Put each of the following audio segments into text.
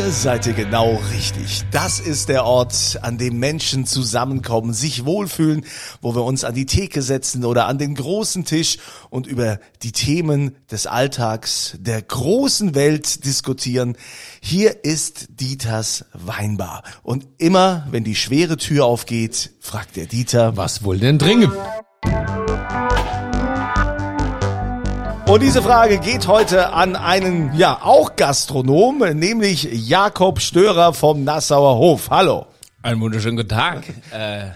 Hier seid ihr genau richtig. Das ist der Ort, an dem Menschen zusammenkommen, sich wohlfühlen, wo wir uns an die Theke setzen oder an den großen Tisch und über die Themen des Alltags, der großen Welt diskutieren. Hier ist Dieters Weinbar. Und immer, wenn die schwere Tür aufgeht, fragt der Dieter, Was wohl denn dringen? Und diese Frage geht heute an einen, ja, auch Gastronom, nämlich Jakob Störer vom Nassauer Hof. Hallo. Einen wunderschönen guten Tag. Äh,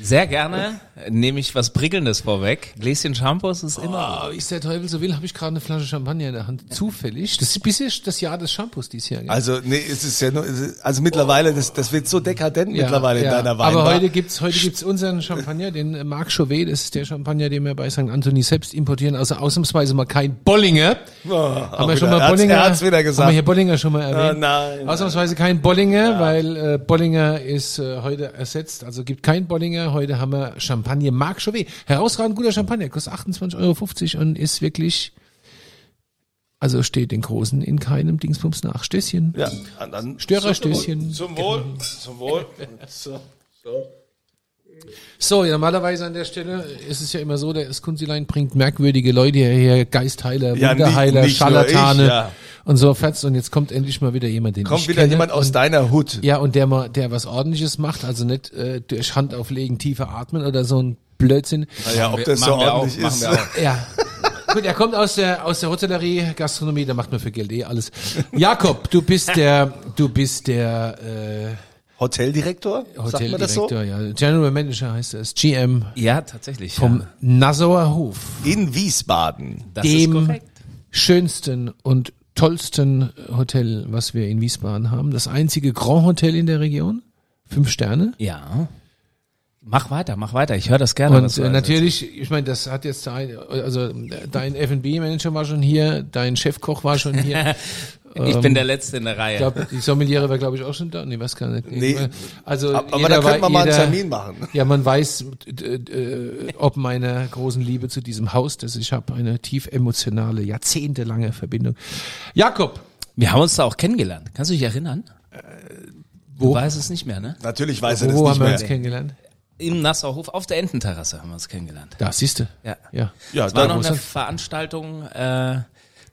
sehr gerne nehme ich was Prickelndes vorweg. Gläschen Shampoos ist immer. Oh, wie es der Teufel so will, habe ich gerade eine Flasche Champagner in der Hand. Zufällig. Das ist bisher das Jahr des Shampoos dieses Jahr. gell? Also, nee, es ist ja nur, also mittlerweile, das, das wird so dekadent mittlerweile in deiner Weinbar. Aber heute gibt's heute gibt's unseren Champagner, den äh, Marc Chauvet, das ist der Champagner, den wir bei St. Anthony selbst importieren. Also ausnahmsweise mal kein Bollinger. Oh, haben wir wieder. schon mal Er Bollinger? Er hat's wieder gesagt. Haben wir hier Bollinger schon mal erwähnt? Oh, nein. Ausnahmsweise kein Bollinger, weil äh, Bollinger ist äh, heute ersetzt. Also gibt kein Bollinger. Heute haben wir Champagner Marc Chauvet. Herausragend guter Champagner, kostet 28,50 Euro und ist wirklich, also steht den Großen in keinem Dingsbums nach. Stößchen. Ja, dann Störerstößchen. Zum Wohl, zum Wohl. So, so. So, ja, normalerweise an der Stelle ist es ja immer so, der Skunzilein bringt merkwürdige Leute hierher, Geistheiler, Ja, Wunderheiler, nicht- nicht nur Scharlatane ich, ja. Und so fetzt. Und jetzt kommt endlich mal wieder jemand, den Kommt ich wieder kenne. jemand aus und, deiner Hut. Ja, und der mal, der was ordentliches macht, also nicht äh, durch Hand auflegen, tiefer atmen oder so ein Blödsinn. Naja, ob Wir- das so auch, ordentlich machen ist. wir auch. Ja. Gut, er kommt aus der aus der Hotellerie, Gastronomie, da macht man für Geld eh alles. Jakob, du bist der, du bist der äh, Hoteldirektor? Das so? Hoteldirektor, ja, General Manager heißt das, GM Ja, tatsächlich. vom ja. Nassauer Hof, In Wiesbaden. Das ist dem korrekt. schönsten und tollsten Hotel, was wir in Wiesbaden haben. Das einzige Grand Hotel in der Region, fünf Sterne. Ja. Mach weiter, mach weiter. Ich höre das gerne. was Und äh, erzählst. natürlich, ich meine, das hat jetzt ein, also dein F&B-Manager war schon hier, dein Chefkoch war schon hier. Ich bin der Letzte in der Reihe. Ich glaube, die Sommeliere war, glaube ich, auch schon da. Nee, weiß gar nicht. Nee. Also Aber jeder da könnte man mal einen Termin machen. Ja, man weiß, äh, äh, ob meiner großen Liebe zu diesem Haus, dass ich habe eine tief emotionale, jahrzehntelange Verbindung. Jakob, Wir haben uns da auch kennengelernt. Kannst du dich erinnern? wo, Du weißt es nicht mehr, ne? Natürlich weiß er wo, das wo nicht haben wir mehr. uns kennengelernt? Im Nassauer Hof auf der Ententerrasse haben wir uns kennengelernt. Da, siehste. Ja. Ja. Ja, Es war da noch eine er- Veranstaltung, äh,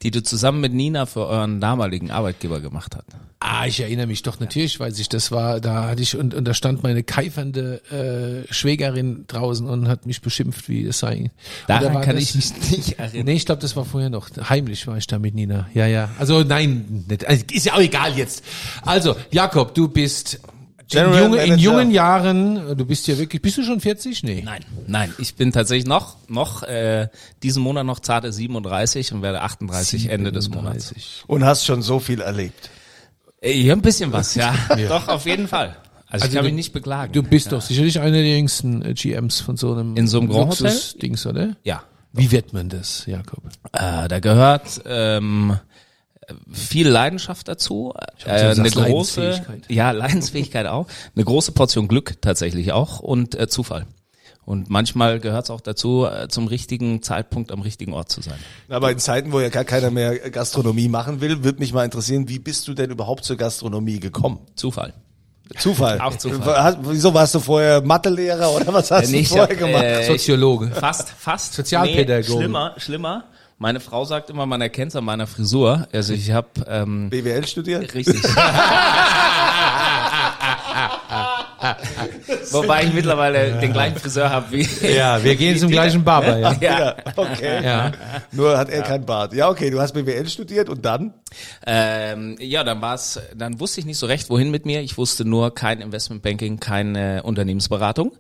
die du zusammen mit Nina für euren damaligen Arbeitgeber gemacht hast. Ah, ich erinnere mich doch natürlich, weiß ich, das war, da hatte ich, und, und da stand meine keifernde äh, Schwägerin draußen und hat mich beschimpft, wie es sei. Daran kann das- ich mich nicht erinnern. Nee, ich glaube, das war vorher noch. Heimlich war ich da mit Nina. Ja, ja. Also nein, nicht. Also, ist ja auch egal jetzt. Also, Jakob, du bist in, General junge, in jungen Jahren, du bist ja wirklich, bist du schon 40? Nee. Nein, nein, ich bin tatsächlich noch, noch äh, diesen Monat noch zarte 37 und werde 38 Ende des Monats. 37. Und hast schon so viel erlebt. Äh, Ja, ein bisschen was, ja. Doch, auf jeden Fall. Also, ich Also kann du- mich nicht beklagen. Du bist doch sicherlich einer der jüngsten äh, GMs von so einem In so einem Grand Hotel? Luxus-Dings, oder? ja. Wie wird man das, Jakob? Äh, da gehört ähm, viel Leidenschaft dazu, äh, eine große, Leidensfähigkeit. ja Leidensfähigkeit auch, eine große Portion Glück tatsächlich auch und äh, Zufall. Und manchmal gehört es auch dazu, äh, zum richtigen Zeitpunkt am richtigen Ort zu sein. Aber in Zeiten, wo ja gar keiner mehr Gastronomie machen will, würde mich mal interessieren, wie bist du denn überhaupt zur Gastronomie gekommen? Zufall. Zufall. Auch Zufall. Wieso warst du vorher Mathelehrer oder was hast Äh, nee, du vorher gemacht? äh, Soziologe. Fast, fast. Sozialpädagoge. Nee, schlimmer, schlimmer. Meine Frau sagt immer, man erkennt es an meiner Frisur. Also ich habe ähm, BWL studiert? Richtig. Wobei ich mittlerweile den gleichen Friseur habe wie. Ja, wir gehen zum gleichen Barber, ja. Ja. okay. Ja. Nur hat er kein Bart. Ja, okay, du hast BWL studiert und dann? Ähm, ja, dann war's, dann wusste ich nicht so recht, wohin mit mir. Ich wusste nur kein Investmentbanking, keine Unternehmensberatung.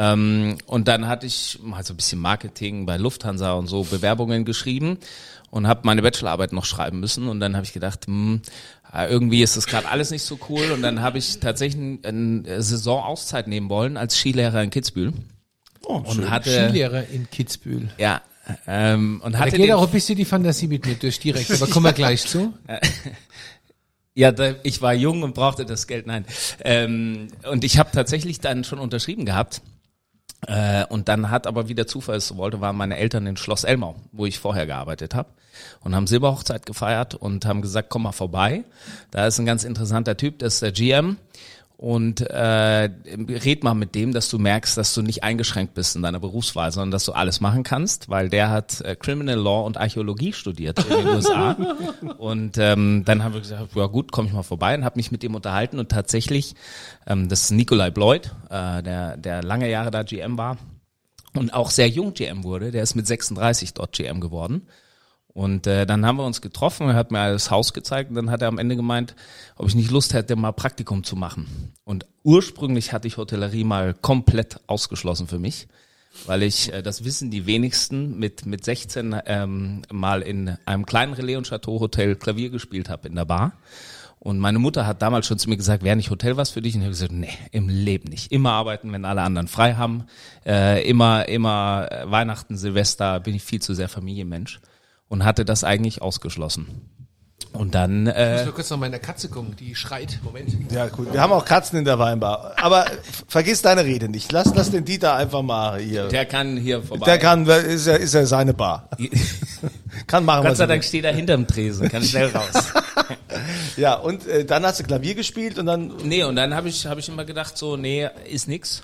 Ähm, und dann hatte ich mal so ein bisschen Marketing bei Lufthansa und so Bewerbungen geschrieben und habe meine Bachelorarbeit noch schreiben müssen. Und dann habe ich gedacht, hm, äh, irgendwie ist das gerade alles nicht so cool. Und dann habe ich tatsächlich eine Saisonauszeit nehmen wollen als Skilehrer in Kitzbühel. Oh, Und hatte, Skilehrer in Kitzbühel. ja, ähm, und Da hatte geht den auch ein bisschen die Fantasie mit mir durch direkt, aber kommen wir gleich zu. Ja, da, ich war jung und brauchte das Geld. Nein. Ähm, und ich habe tatsächlich dann schon unterschrieben gehabt Äh, und dann hat aber, wie der Zufall es so wollte, waren meine Eltern in Schloss Elmau, wo ich vorher gearbeitet habe. Und haben Silberhochzeit gefeiert und haben gesagt, komm mal vorbei. Da ist ein ganz interessanter Typ, das ist der GM und äh, red mal mit dem, dass du merkst, dass du nicht eingeschränkt bist in deiner Berufswahl, sondern dass du alles machen kannst, weil der hat äh, Criminal Law und Archäologie studiert in den USA. Und ähm, dann haben wir gesagt, ja gut, komm ich mal vorbei und habe mich mit dem unterhalten und tatsächlich, ähm, das ist Nikolai Bloyd, äh, der, der lange Jahre da GM war und auch sehr jung GM wurde, der ist mit 36 dort GM geworden. Und äh, dann haben wir uns getroffen, er hat mir das Haus gezeigt und dann hat er am Ende gemeint, ob ich nicht Lust hätte, mal Praktikum zu machen. Und ursprünglich hatte ich Hotellerie mal komplett ausgeschlossen für mich, weil ich, äh, das wissen die wenigsten, mit, mit 16 ähm, mal in einem kleinen Relais- und Chateau-Hotel Klavier gespielt habe in der Bar. Und meine Mutter hat damals schon zu mir gesagt, wäre nicht Hotel was für dich? Und ich habe gesagt, nee, im Leben nicht. Immer arbeiten, wenn alle anderen frei haben. Äh, immer, immer äh, Weihnachten, Silvester bin ich viel zu sehr Familienmensch und hatte das eigentlich ausgeschlossen. Und dann Ich äh, muss nur kurz noch mal in der Katze gucken, die schreit. Moment. Ja, gut. Wir haben auch Katzen in der Weinbar. Aber vergiss deine Rede nicht. Lass, lass den Dieter einfach mal hier. der kann hier vorbei. Der kann, ist ja, ist ja seine Bar. Kann machen, Gott sei Dank steht er hinterm Tresen, kann schnell raus. Ja, und äh, dann hast du Klavier gespielt und dann, nee, und dann habe ich, hab ich immer gedacht, so, nee, ist nix.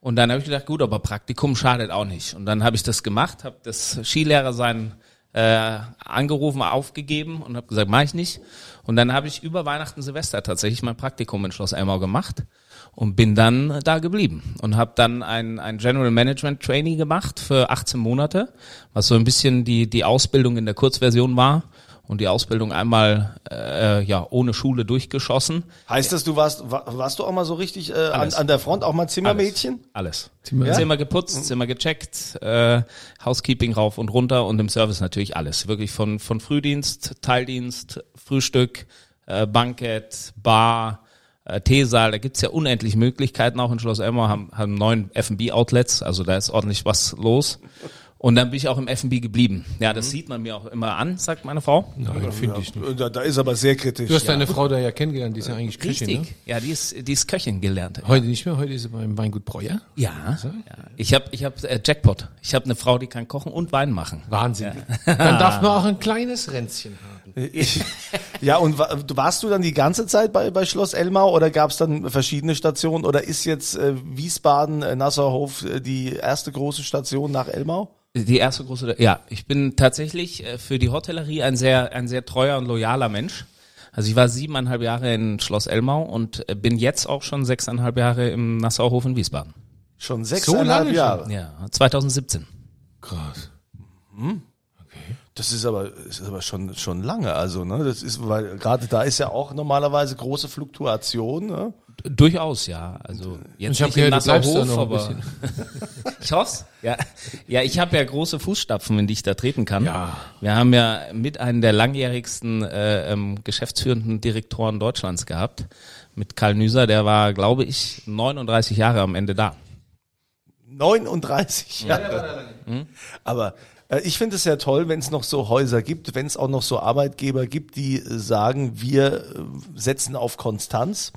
Und dann habe ich gedacht, gut, aber Praktikum schadet auch nicht. Und dann habe ich das gemacht, habe das Skilehrer sein äh, angerufen, aufgegeben und habe gesagt, mache ich nicht. Und dann habe ich über Weihnachten Silvester tatsächlich mein Praktikum in Schloss Elmau gemacht und bin dann da geblieben und habe dann ein, ein General Management Trainee gemacht für 18 Monate, was so ein bisschen die, die Ausbildung in der Kurzversion war und die Ausbildung einmal äh, ja ohne Schule durchgeschossen. heißt das, du warst, wa- warst du auch mal so richtig äh, an, Alles. an der Front, auch mal Zimmermädchen? Alles. Zimmer- Zimmer geputzt, Zimmer gecheckt, äh, Housekeeping rauf und runter und im Service natürlich alles. Wirklich von, von Frühdienst, Teildienst, Frühstück, äh, Bankett, Bar, äh, Teesaal. Da gibt's ja unendlich Möglichkeiten. Auch in Schloss Elmau haben, haben neun F&B-Outlets, also da ist ordentlich was los. Und dann bin ich auch im F&B geblieben. Ja, das sieht man mir auch immer an, sagt meine Frau. Nein, finde ich nicht. Da, da ist aber sehr kritisch. Du hast deine Frau da ja kennengelernt, die ist ja eigentlich Köchin, Richtig. ne? Ja, die ist, die ist Köchin gelernt. Heute nicht mehr, heute ist sie beim Weingut Breuer. Ja, ja. ich habe ich hab, äh, Jackpot. Ich habe eine Frau, die kann kochen und Wein machen. Wahnsinn. Dann darf man auch ein kleines Ränzchen haben. Ich, ja, und wa- warst du dann die ganze Zeit bei, bei Schloss Elmau oder gab es dann verschiedene Stationen oder ist jetzt äh, Wiesbaden, äh, Nassauhof äh, die erste große Station nach Elmau? Die erste große, ja, ich bin tatsächlich äh, für die Hotellerie ein sehr, ein sehr treuer und loyaler Mensch. Also ich war siebeneinhalb Jahre in Schloss Elmau und äh, bin jetzt auch schon sechseinhalb Jahre im Nassauhof in Wiesbaden. Schon sechseinhalb schon? Jahre. Ja, 2017. Krass. Das ist aber, ist aber schon, schon lange. Also, ne, das ist, weil gerade da ist ja auch normalerweise große Fluktuation. Ne? Durchaus, ja. Also jetzt Ich nicht im gehört, Nassauhof, noch ein aber bisschen. Schoss? Ja, ja, ich habe ja große Fußstapfen, in die ich da treten kann. Ja. Wir haben ja mit einem der langjährigsten äh, ähm, geschäftsführenden Direktoren Deutschlands gehabt, mit Karl Nüser, der war, glaube ich, 39 Jahre am Ende da. 39 Jahre. Aber äh, ich finde es ja toll, wenn es noch so Häuser gibt, wenn es auch noch so Arbeitgeber gibt, die äh, sagen, wir äh, setzen auf Konstanz.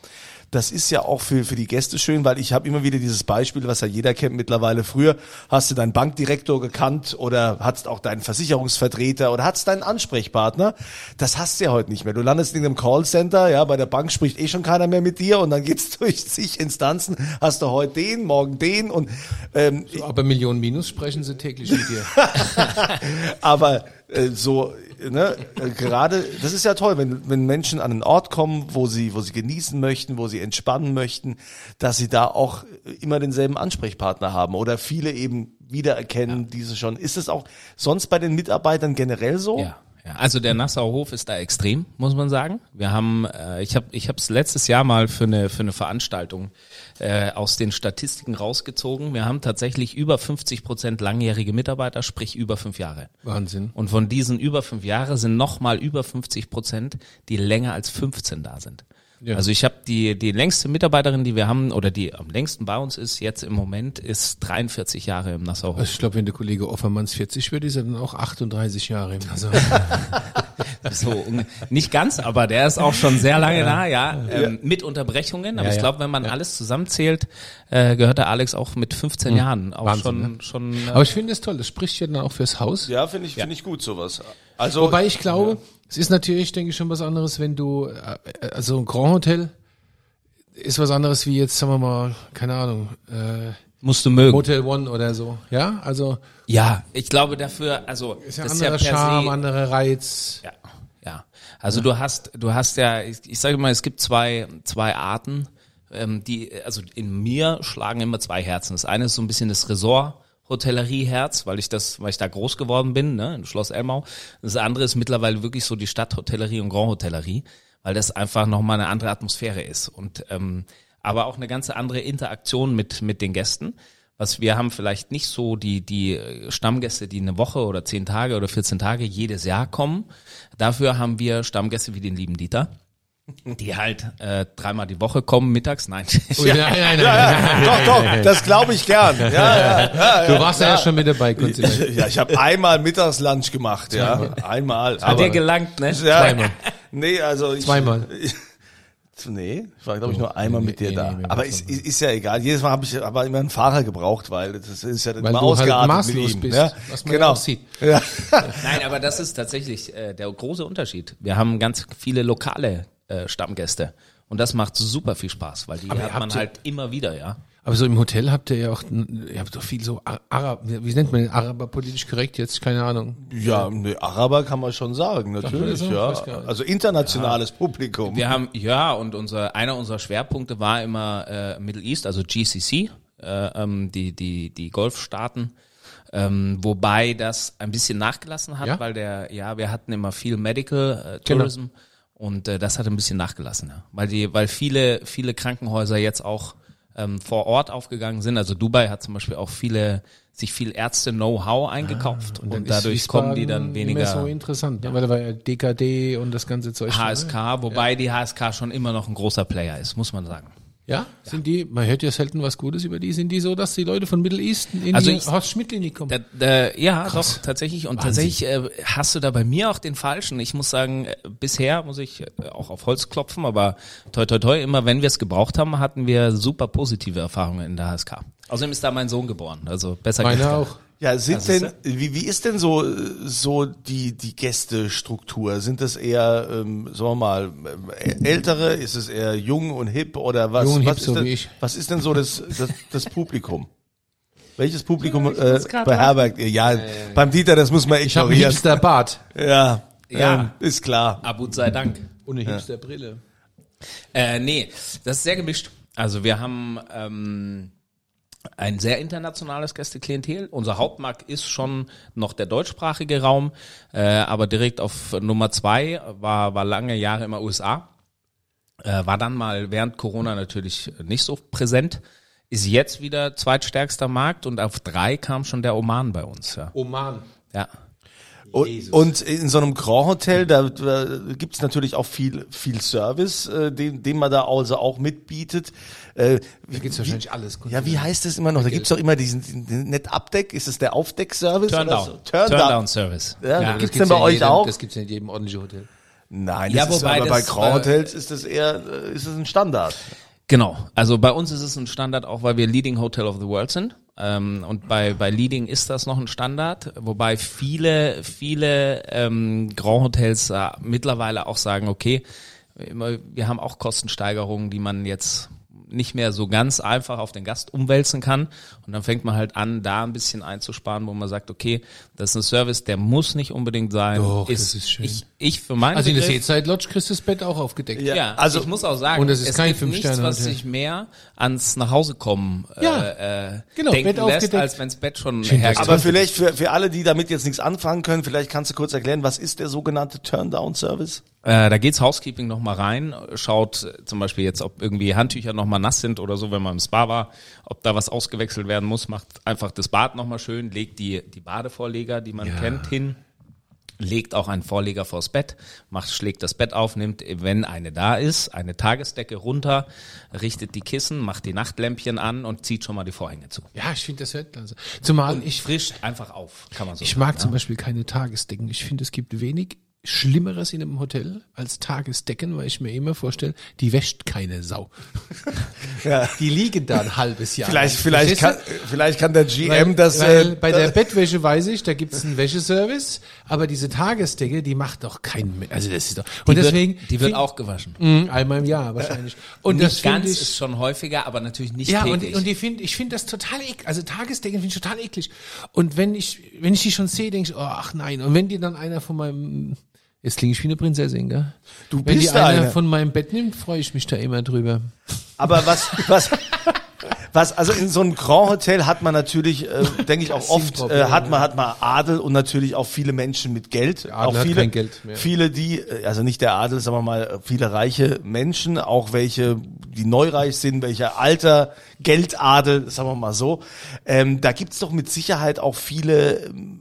Das ist ja auch für, für die Gäste schön, weil ich habe immer wieder dieses Beispiel, was ja jeder kennt mittlerweile. Früher hast du deinen Bankdirektor gekannt oder hattest auch deinen Versicherungsvertreter oder hattest deinen Ansprechpartner. Das hast du ja heute nicht mehr. Du landest in einem Callcenter, ja, bei der Bank spricht eh schon keiner mehr mit dir und dann geht's durch zig Instanzen. Hast du heute den, morgen den und ähm, Aber Millionen Minus sprechen sie täglich mit dir. aber äh, so ne, äh, gerade das ist ja toll, wenn wenn Menschen an einen Ort kommen, wo sie wo sie genießen möchten, wo sie entspannen möchten, dass sie da auch immer denselben Ansprechpartner haben oder viele eben wiedererkennen diese schon. Ist es auch sonst bei den Mitarbeitern generell so? Ja. Ja, also der Nassauer Hof ist da extrem, muss man sagen. Wir haben, äh, ich habe, ich habe es letztes Jahr mal für eine für eine Veranstaltung äh, aus den Statistiken rausgezogen. Wir haben tatsächlich über 50 Prozent langjährige Mitarbeiter, sprich über fünf Jahre. Wahnsinn. Und von diesen über fünf Jahre sind nochmal über 50 Prozent, die länger als 15 da sind. Ja. Also ich habe die die längste Mitarbeiterin, die wir haben oder die am längsten bei uns ist jetzt im Moment ist 43 Jahre im Nassauer Hof. Also ich glaube, wenn der Kollege Offermanns 40 wird, ist er dann auch 38 Jahre im Nasser. so nicht ganz, aber der ist auch schon sehr lange da, ja, ähm, mit Unterbrechungen. Aber Ja, ich glaube, wenn man alles zusammenzählt, äh, gehört der Alex auch mit 15 Jahren auch Wahnsinn, schon schon. Äh, Aber ich finde es toll, das spricht ja dann auch fürs Haus. Ja, finde ich, finde ich gut sowas. Also, Wobei ich glaube, es ist natürlich, denke ich, schon was anderes, wenn du, äh, also ein Grand Hotel ist was anderes wie jetzt, sagen wir mal, keine Ahnung, äh, musst du mögen. Motel One oder so. Ja, also Ja, ich glaube dafür, also ist ja anderer ja Charme, se, anderer Reiz. Ja, ja. Also du hast, du hast ja, ich, ich sage mal, es gibt zwei, zwei Arten, ähm, die, also in mir schlagen immer zwei Herzen. Das eine ist so ein bisschen das Resort. Hotellerieherz, weil ich das, weil ich da groß geworden bin, ne, in Schloss Elmau. Das andere ist mittlerweile wirklich so die Stadthotellerie und Grand Hotellerie, weil das einfach nochmal eine andere Atmosphäre ist und ähm, aber auch eine ganz andere Interaktion mit mit den Gästen. Was wir haben vielleicht nicht so die die äh, Stammgäste, die eine Woche oder zehn Tage oder 14 Tage jedes Jahr kommen. Dafür haben wir Stammgäste wie den lieben Dieter, die halt äh, dreimal die Woche kommen mittags. Nein, Oh, nein, nein, nein, ja, nein, ja, doch, doch, das glaube ich gern. Ja, ja, ja, Du warst ja, ja schon mit dabei, Konstantin. ja ich habe einmal Mittagslunch gemacht, ja, einmal. hat dir gelangt, ne? ja, Zweimal. Nee, also ich, Zweimal. Nee, ich war glaube ich nur einmal mit dir nee, da. nee, nee, aber ist, ist, ja egal. Jedes Mal habe ich aber immer einen Fahrer gebraucht, weil das ist ja dann Weil immer du halt ausgeartet maßlos mit ihm. bist, ja? was man ja genau. sieht. Ja. Nein, aber das ist tatsächlich äh, der große Unterschied. Wir haben ganz viele lokale äh, Stammgäste und das macht super viel Spaß, weil die Aber hat man halt immer wieder, ja. Aber so im Hotel habt ihr ja auch, ihr habt doch viel so Ar- Arab, wie nennt man den Araber politisch korrekt jetzt? Keine Ahnung. Ja, ne, Araber kann man schon sagen, natürlich, so? ja. Gar nicht. Also internationales Publikum. Wir haben ja und unser einer unserer Schwerpunkte war immer äh, Middle East, also GCC, äh, ähm, die die die Golfstaaten. Ähm, wobei das ein bisschen nachgelassen hat, Ja? weil der, ja, wir hatten immer viel Medical äh, Genau. Und äh, das hat ein bisschen nachgelassen, ja. Weil die, weil viele, viele Krankenhäuser jetzt auch ähm, vor Ort aufgegangen sind. Also Dubai hat zum Beispiel auch viele, sich viel Ärzte-Know-how eingekauft und, Ah, dann ist dadurch kommen die dann nicht mehr so weniger interessant, ne? weil da war ja DKD und das ganze Zeug. schon, ne? HSK, wobei die HSK schon immer noch ein großer Player ist, muss man sagen. Ja? Sind die, man hört ja selten was Gutes über die, sind die so, dass die Leute von Middle East in Also die ich- Horst Schmidt-Klinik kommen? Da, da, ja, doch, tatsächlich. Und tatsächlich äh, hast du da bei mir auch den falschen. Ich muss sagen, äh, bisher muss ich äh, auch auf Holz klopfen, aber toi toi toi, immer wenn wir es gebraucht haben, hatten wir super positive Erfahrungen in der HSK. Außerdem ist da mein Sohn geboren, also besser Meine auch. Ja, sind Das denn, wie, wie ist denn so, so die, die Gästestruktur? Sind das eher, ähm, sagen wir mal, ähm, ältere? Ist es eher jung und hip oder was? Jung und was hip, ist so denn, wie ich. Was ist denn so das, das, das Publikum? Welches Publikum muss äh, beherbergt ihr? Ja, beim Dieter, das muss man Ich habe einen ignorieren. Hipster Bart Ja, Ja. Ähm, ist klar. Abut sei Dank. und eine Hipster Brille. Äh, nee, das ist sehr gemischt. Also wir haben ähm, ein sehr internationales Gästeklientel. Unser Hauptmarkt ist schon noch der deutschsprachige Raum, äh, aber direkt auf Nummer zwei war, war lange Jahre immer USA. Äh, war dann mal während Corona natürlich nicht so präsent. Ist jetzt wieder zweitstärkster Markt und auf drei kam schon der Oman bei uns. Ja. Oman. ja. Und, und in so einem Grand Hotel, da, da gibt's natürlich auch viel, viel Service, äh, den, den man da also auch mitbietet. Äh, Da gibt's wahrscheinlich alles. Ja, wie heißt das immer noch? Da gibt's doch immer diesen, diesen net Abdeck. Ist es der Aufdeck-Service? Turn oder down. so? Turn Turn, down. down Service. Ja, Ja. gibt's Das denn bei ja in euch jedem, auch? Das gibt's ja in jedem ordentlichen Hotel. Nein, Ja, das ist, wobei aber bei das, Grand äh, Hotels ist das eher, äh, ist es ein Standard. Genau, also bei uns ist es ein Standard, auch weil wir Leading Hotel of the World sind. Ähm, und bei, bei Leading ist das noch ein Standard, wobei viele, viele ähm, Grand Hotels äh, mittlerweile auch sagen, okay, wir haben auch Kostensteigerungen, die man jetzt nicht mehr so ganz einfach auf den Gast umwälzen kann. Und dann fängt man halt an, da ein bisschen einzusparen, wo man sagt, okay, das ist ein Service, der muss nicht unbedingt sein. Doch, das ist schön. Ich, ich für meinen Also in der Seezeit Lodge kriegst du das Bett auch aufgedeckt. Ja. ja, also- ich muss auch sagen, Und es ist es kein gibt nichts, was sich mehr ans Nachhausekommen äh, Ja, äh, genau, denken Bett lässt, aufgedeckt. als wenns Bett schon Schön, hergibt. Aber vielleicht für, für alle, die damit jetzt nichts anfangen können, vielleicht kannst du kurz erklären, was ist der sogenannte Turn-Down-Service? Äh, da geht's Housekeeping noch mal rein, schaut zum Beispiel jetzt, ob irgendwie Handtücher noch mal nass sind oder so, wenn man im Spa war, ob da was ausgewechselt werden muss, macht einfach das Bad noch mal schön, legt die, die Badevorleger, die man kennt, hin, legt auch einen Vorleger vors Bett, macht, schlägt das Bett auf, nimmt, wenn eine da ist, eine Tagesdecke runter, richtet die Kissen, macht die Nachtlämpchen an und zieht schon mal die Vorhänge zu. Ja, ich finde das hört also. Zumal ich, frischt einfach auf, kann man so ich sagen. mag zum Beispiel keine Tagesdecken. Ich finde, es gibt wenig Schlimmeres in einem Hotel als Tagesdecken, weil ich mir immer vorstelle, die wäscht keine Sau. Ja. Die liegen da ein halbes Jahr. Vielleicht, lang. vielleicht kann, vielleicht kann der GM weil, das, weil äh, bei der Bettwäsche weiß ich, da gibt's einen Wäscheservice, aber diese Tagesdecke, die macht doch keinen, Me- also das ist doch, und Die deswegen, wird, die wird find- auch gewaschen. Mhm, einmal im Jahr wahrscheinlich. Und nicht das finde ganz ich, ist schon häufiger, aber natürlich nicht ja, und, täglich. und die find, ich finde das total eklig. Also Tagesdecken finde ich total eklig. Und wenn ich, wenn ich die schon sehe, denke ich, oh, ach nein. Und wenn die dann einer von meinem, jetzt klinge ich wie eine Prinzessin, gell? Du wenn die bist einer eine. von meinem Bett nimmt, freue ich mich da immer drüber. Aber was, was, was, also in so einem Grand Hotel hat man natürlich, äh, denke ich auch oft, äh, hat man, hat man Adel und natürlich auch viele Menschen mit Geld. Adel auch hat viele, kein Geld mehr. viele, die, äh, also nicht der Adel, sagen wir mal, viele reiche Menschen, auch welche, die neureich sind, welche alter Geldadel, sagen wir mal so. Ähm, da gibt's doch mit Sicherheit auch viele ähm,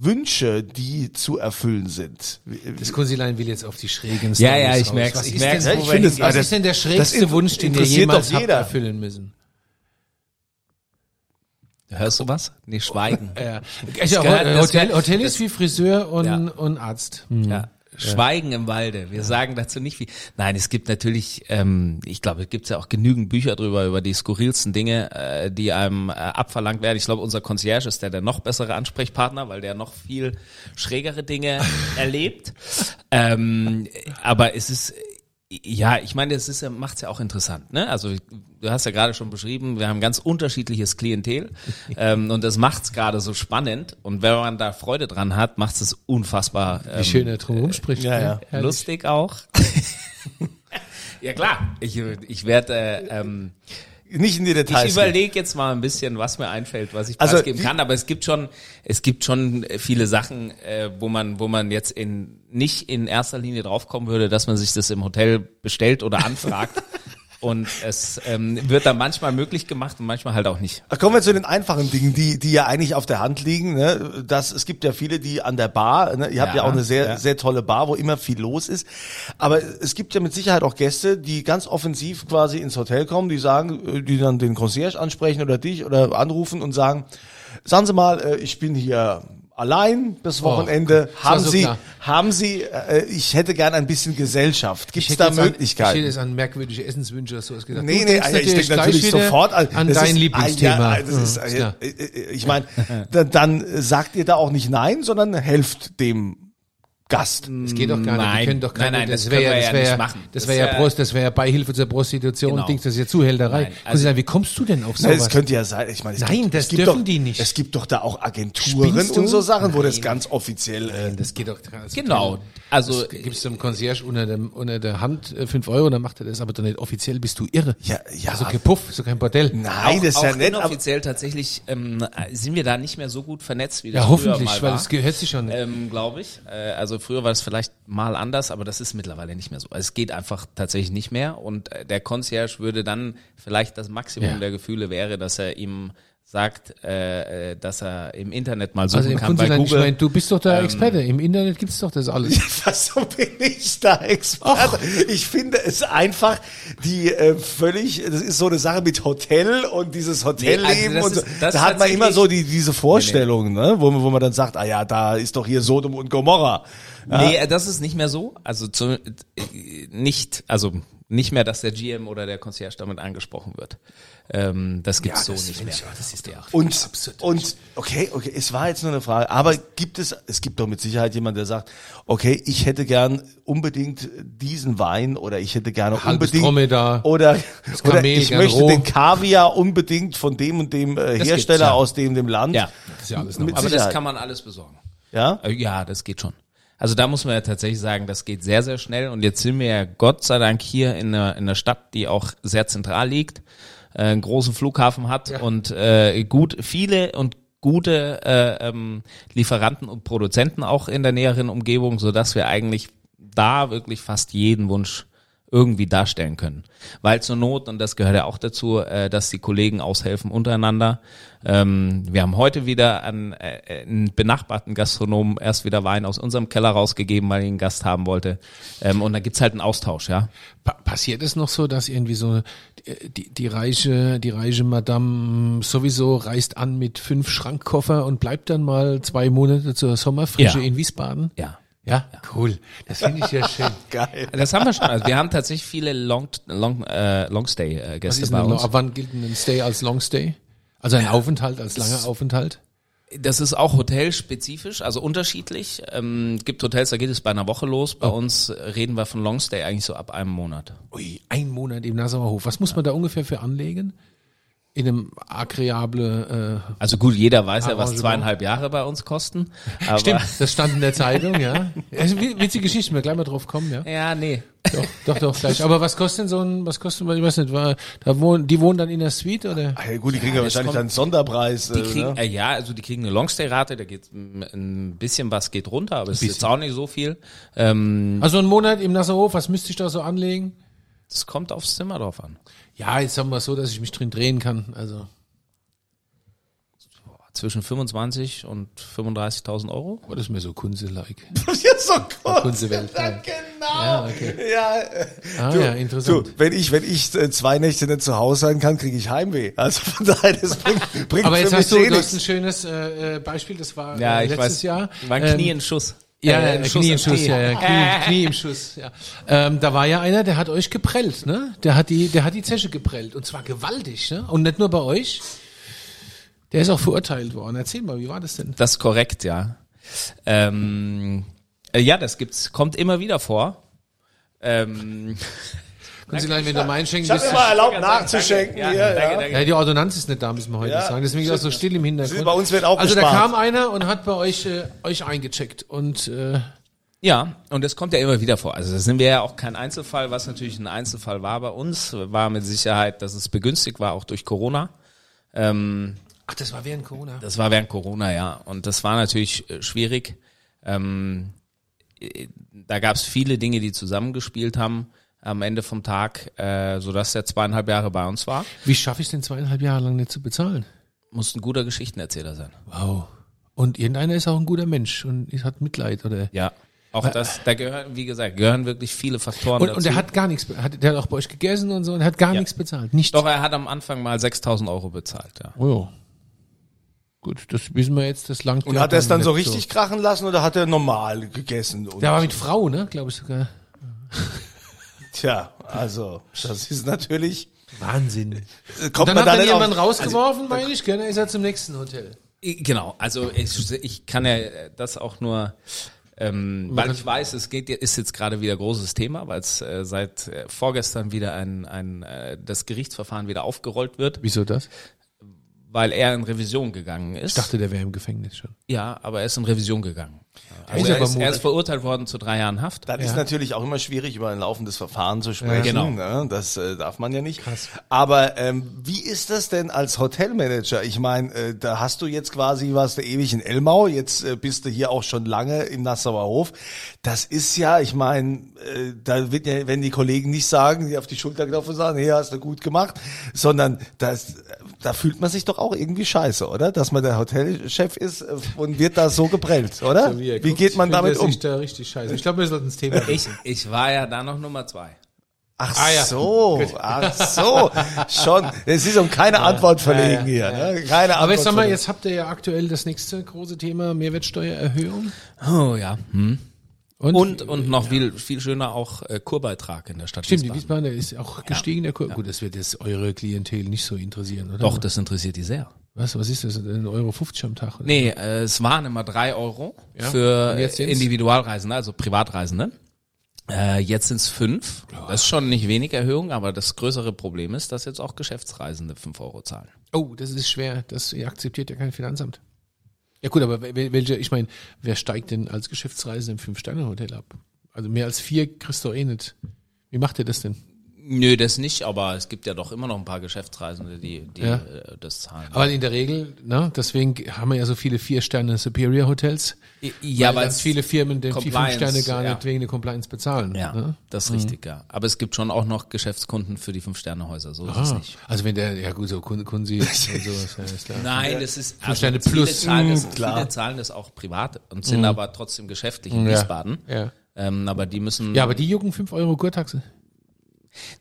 Wünsche, die zu erfüllen sind. Das Kunzilein will jetzt auf die schrägen Ja, ja, ich Was ich ist merk's, denn, was wir hingehen. was ist denn der schrägste Wunsch, den ihr jemals habt jeder. erfüllen müssen? Hörst du was? Nee, schweigen. Ja. Hotel, Hotel ist wie Friseur und, Ja. und Arzt. Hm. Ja. Schweigen im Walde. Wir sagen dazu nicht viel. Nein, es gibt natürlich, ähm, ich glaube, es gibt ja auch genügend Bücher drüber, über die skurrilsten Dinge, äh, die einem äh, abverlangt werden. Ich glaube, unser Concierge ist der, der noch bessere Ansprechpartner, weil der noch viel schrägere Dinge erlebt. Ähm, aber es ist, ja, ich meine, es ist, macht's ja auch interessant, ne? Also du hast ja gerade schon beschrieben, wir haben ganz unterschiedliches Klientel ähm, und das macht's gerade so spannend. Und wenn man da Freude dran hat, macht's es unfassbar ähm, Wie schön er drum rumspricht. ja, ne? ja. Herrlich. lustig auch. ja klar, ich, ich werde, äh, ähm, Nicht in die ich Details. gehen. überlege jetzt mal ein bisschen, was mir einfällt, was ich Also, die- kann. Aber es gibt schon, es gibt schon viele Sachen, äh, wo man, wo man jetzt in nicht in erster Linie draufkommen würde, dass man sich das im Hotel bestellt oder anfragt. Und es ähm, wird dann manchmal möglich gemacht und manchmal halt auch nicht. Kommen wir zu den einfachen Dingen, die, die ja eigentlich auf der Hand liegen. Ne? Das, es gibt ja viele, die an der Bar, ne? ihr habt ja, Ja, auch eine sehr, ja. sehr tolle Bar, wo immer viel los ist. Aber es gibt ja mit Sicherheit auch Gäste, die ganz offensiv quasi ins Hotel kommen, die sagen, äh, die dann den Concierge ansprechen oder dich oder anrufen und sagen, sagen Sie mal, äh, ich bin hier allein bis Wochenende. das war haben so Sie, klar. haben Sie, äh, ich hätte gern ein bisschen Gesellschaft. Gibt es da jetzt an- Möglichkeiten? Ich hätte jetzt an merkwürdige Essenswünsche oder sowas gesagt. Nee, Du nee, denkst also ich denke natürlich sofort an, an das dein ist, Lieblingsthema. Ja, das ist, Mhm, ist klar. äh, äh, ich meine, dann, dann sagt ihr da auch nicht nein, sondern helft dem Gast. Das geht doch gar nicht. Nein. Die können doch Nein, nein, das das wäre können wir das ja wäre nicht ja, machen. das Das wäre ja, ja- Prost, das wäre ja Beihilfe zur Prostitution. Genau. Dings, das ist ja Zuhälterei. Nein, Also, also- wie kommst du denn auf sowas? das könnte ja sein. Ich meine, es Nein, gibt, das es gibt dürfen doch, die nicht. Es gibt doch da auch Agenturen und so Sachen, wo das Nein. ganz offiziell. Äh, das geht doch gar nicht. Genau. Also Das gibst du dem Concierge unter, dem, unter der Hand äh, fünf Euro, dann macht er das, aber doch nicht offiziell, bist du irre. ja, ja. Also kein Puff, so kein Bordell. nein, auch, das ist ja nett. Aber, inoffiziell tatsächlich ähm, sind wir da nicht mehr so gut vernetzt, wie das Ja, früher hoffentlich, mal weil war. es gehört sich schon nicht. ähm, glaube ich. Äh, also früher war es vielleicht mal anders, aber das ist mittlerweile nicht mehr so. Also es geht einfach tatsächlich nicht mehr und äh, der Concierge würde dann vielleicht das Maximum Ja. der Gefühle wäre, dass er ihm sagt, äh, äh, dass er im Internet mal suchen Also kann bei Kunstland, ich Google. meine, du bist doch der Experte. Im Internet gibt's doch das alles. was so bin ich da Experte? Ich finde es einfach die äh, völlig, das ist so eine Sache mit Hotel und dieses Hotelleben das und so. ist- Da hat man immer so die, diese Vorstellung, ne, wo, man- wo man dann sagt, ah ja, da ist doch hier Sodom und Gomorra. Ja. Nee, äh, das ist nicht mehr so. Also zu, äh, nicht, also nicht mehr, dass der GM oder der Concierge damit angesprochen wird. Ähm, das gibt's so nicht mehr. das ist ja Und, und okay, okay, es war jetzt nur eine Frage, aber gibt es, es gibt doch mit Sicherheit jemand, der sagt, okay, ich hätte gern unbedingt diesen Wein oder ich hätte gerne Halbes unbedingt Dromedar, oder, oder ich möchte roh. den Kaviar unbedingt von dem und dem äh, Hersteller ja. aus dem dem Land. Ja. Das ist ja alles normal. Aber das kann man alles besorgen. Ja? Äh, Ja, das geht schon. Also da muss man ja tatsächlich sagen, das geht sehr, sehr schnell. Und jetzt sind wir ja Gott sei Dank hier in einer, in einer Stadt, die auch sehr zentral liegt, äh, einen großen Flughafen hat und äh, gut viele und gute äh, ähm, Lieferanten und Produzenten auch in der näheren Umgebung, so dass wir eigentlich da wirklich fast jeden Wunsch irgendwie darstellen können. Weil zur Not, und das gehört ja auch dazu, äh, dass die Kollegen aushelfen untereinander. Ähm, wir haben heute wieder an äh, einen benachbarten Gastronomen erst wieder Wein aus unserem Keller rausgegeben, weil ich einen Gast haben wollte. Ähm, und da gibt's halt einen Austausch, ja. Pa passiert es noch so, dass irgendwie so die, die, die reiche, die reiche Madame sowieso reist an mit fünf Schrankkoffer und bleibt dann mal zwei Monate zur Sommerfrische Ja. in Wiesbaden? Ja. Ja, cool. Das finde ich ja schön. Geil. Das haben wir schon. Also wir haben tatsächlich viele Long, Long, äh, Longstay äh, bei uns. ab wann gilt ein Stay als Long Stay? Also ein Aufenthalt als langer Aufenthalt? Das ist auch hotelspezifisch, also unterschiedlich. Ähm, gibt Hotels, da geht es bei einer Woche los. Bei uns reden wir von Longstay eigentlich so ab einem Monat. Ui, ein Monat im Nassauer Hof. Was muss man da ungefähr für anlegen? In einem agreable, äh, Also gut, jeder weiß ja, was zweieinhalb Jahre bei uns kosten. Aber stimmt, das stand in der Zeitung, ja. ja ist eine witzige Geschichte, wir gleich mal drauf kommen, ja. Ja, nee. Doch, doch, doch, gleich. Aber was kostet denn so ein, was kostet, ich weiß nicht, war, da wohnen, die wohnen dann in der Suite, oder? Ah, ja, gut, die kriegen ja, das wahrscheinlich kommt- dann einen Sonderpreis. Die kriegen, äh, ja, also die kriegen eine Longstay-Rate, da geht ein bisschen was geht runter, aber es ist jetzt auch nicht so viel. Ähm, Also ein Monat im Nassauer Hof, was müsste ich da so anlegen? es kommt aufs Zimmer drauf an. Ja, jetzt sagen wir so, dass ich mich drin drehen kann, also. Zwischen 25 und 35.000 Euro. Oh, das ist mir so Kunze-like. Ja, so kurz. Kunze-Welt. Ja, genau. Ja, okay. Ja, äh, Ah, du, ja, interessant. Du, wenn ich, wenn ich äh, zwei Nächte nicht zu Hause sein kann, kriege ich Heimweh. Also von daher, das bringt, bringt Aber jetzt hast du, eh du hast ein schönes äh, äh, Beispiel, das war Ja, äh, ich letztes weiß. Jahr. War ein Ähm, Knie in Schuss. Ja, Äh, äh, Knie im Schuss, ja, ja, Knie, Knie im Schuss, ja. Ähm, da war ja einer, der hat euch geprellt, ne? Der hat die, der hat die Zeche geprellt und zwar gewaltig, ne? Und nicht nur bei euch. Der ist auch verurteilt worden. Erzähl mal, wie war das denn? Das ist korrekt, ja. Ähm, äh, ja, das gibt's, kommt immer wieder vor. Ähm, Können Sie gleich mit der einschenken? Ich habe mal erlaubt nachzuschenken Ja, hier. danke, ja. danke. Ja, die Ordonnanz ist nicht da, müssen wir heute Ja, sagen. Deswegen ist auch so still im Hintergrund. Bei uns wird auch also da gespart. kam einer und hat bei euch äh, euch eingecheckt und äh, Ja, und das kommt ja immer wieder vor. Also das sind wir ja auch kein Einzelfall, was natürlich ein Einzelfall war bei uns, war mit Sicherheit, dass es begünstigt war, auch durch Corona. Ähm, ach, das war während Corona. das war während Corona, ja. Und das war natürlich äh, schwierig. Ähm, äh, da gab es viele Dinge, die zusammengespielt haben am Ende vom Tag, äh, sodass er zweieinhalb Jahre bei uns war. Wie schaffe ich es denn zweieinhalb Jahre lang nicht zu bezahlen? Muss ein guter Geschichtenerzähler sein. Wow. Und irgendeiner ist auch ein guter Mensch und hat Mitleid oder Ja. Auch das, da gehören, wie gesagt, gehören wirklich viele Faktoren und, dazu. und er hat gar nichts, hat, der hat auch bei euch gegessen und so und hat gar Ja. nichts bezahlt. Nichts. Doch, er hat am Anfang mal 6000 Euro bezahlt, ja. Oh ja. Gut, das wissen wir jetzt, das langt Und ja hat er es dann so richtig krachen lassen oder hat er normal gegessen? Der war mit Frau, ne, glaube ich sogar. Tja, also, das ist natürlich, Wahnsinn. äh, kommt Dann man hat da er nicht jemanden auf, rausgeworfen, meine ich? Dann ist er zum nächsten Hotel. Genau, also ich, ich kann ja das auch nur, ähm, weil ich weiß, es geht, ist jetzt gerade wieder großes Thema, weil es äh, seit äh, vorgestern wieder ein, ein äh, das Gerichtsverfahren wieder aufgerollt wird, Wieso das? weil er in Revision gegangen ist. Ich dachte, der wäre im Gefängnis schon. ja, aber er ist in Revision gegangen. Also er, ist, er ist verurteilt worden zu drei Jahren Haft. Das ist natürlich auch immer schwierig, über ein laufendes Verfahren zu sprechen. genau. Ne? Das äh, darf man ja nicht. Aber ähm, wie ist das denn als Hotelmanager? Ich meine, äh, da hast du jetzt quasi, warst du ewig in Elmau, jetzt äh, bist du hier auch schon lange im Nassauer Hof. Das ist ja, ich meine, äh, da wird ja, wenn die Kollegen nicht sagen, die auf die Schulter klopfen und sagen, hey, hast du gut gemacht, sondern das, da fühlt man sich doch auch irgendwie scheiße, oder? Dass man der Hotelchef ist äh, und wird da so geprellt, oder? So er wie guckt, geht man damit um? sich da richtig scheiße. Ich glaube, wir sollten das Thema Ich, ich war ja da noch Nummer zwei. Ach Ah, ja. so, ach so, schon. Es ist um keine Antwort verlegen hier. Ne? Keine Antwort Aber jetzt sag mal, jetzt habt ihr ja aktuell das nächste große Thema Mehrwertsteuererhöhung. Oh ja. Hm. Und, Und, und noch viel, viel schöner auch äh, Kurbeitrag in der Stadt stimmt, die Wiesbaden. Wiesbadener ist auch gestiegen, der Kurs. Gut, das wird jetzt eure Klientel nicht so interessieren, oder? Doch, das interessiert die sehr. Was, was ist das? Ein Euro 50 am Tag? Nee, äh, es waren immer drei Euro Ja. für? Individualreisende, also Privatreisende. Äh, jetzt sind es fünf. Das ist schon nicht wenig Erhöhung, aber das größere Problem ist, dass jetzt auch Geschäftsreisende fünf Euro zahlen. Oh, das ist schwer. Das ihr akzeptiert ja kein Finanzamt. Ja gut, aber wel- welche, ich meine, wer steigt denn als Geschäftsreisender im Fünf-Sterne-Hotel ab? Also mehr als vier kriegst du eh nicht. Wie macht ihr das denn? Nö, das nicht, aber es gibt ja doch immer noch ein paar Geschäftsreisende, die, die Ja. äh, das zahlen. Aber in der Regel, ne, deswegen haben wir ja so viele Vier-Sterne-Superior-Hotels. ja, weil weil ganz viele Firmen den die fünf Compliance, Sterne gar ja. nicht wegen der Compliance bezahlen. Ja, Ne? das ist richtig, ja. Aber es gibt schon auch noch Geschäftskunden für die Fünf-Sterne-Häuser, so ist es nicht. also wenn der, ja gut, so Kunden, Kunzi und sowas, ja, ist klar. Nein, das ist also Sterne viele plus. Zahlen das, Mm, klar. viele zahlen das auch privat und sind aber trotzdem geschäftlich in Ja. Wiesbaden. Ja. Ähm, aber die müssen ja, aber die jucken 5 Euro Kurtaxe.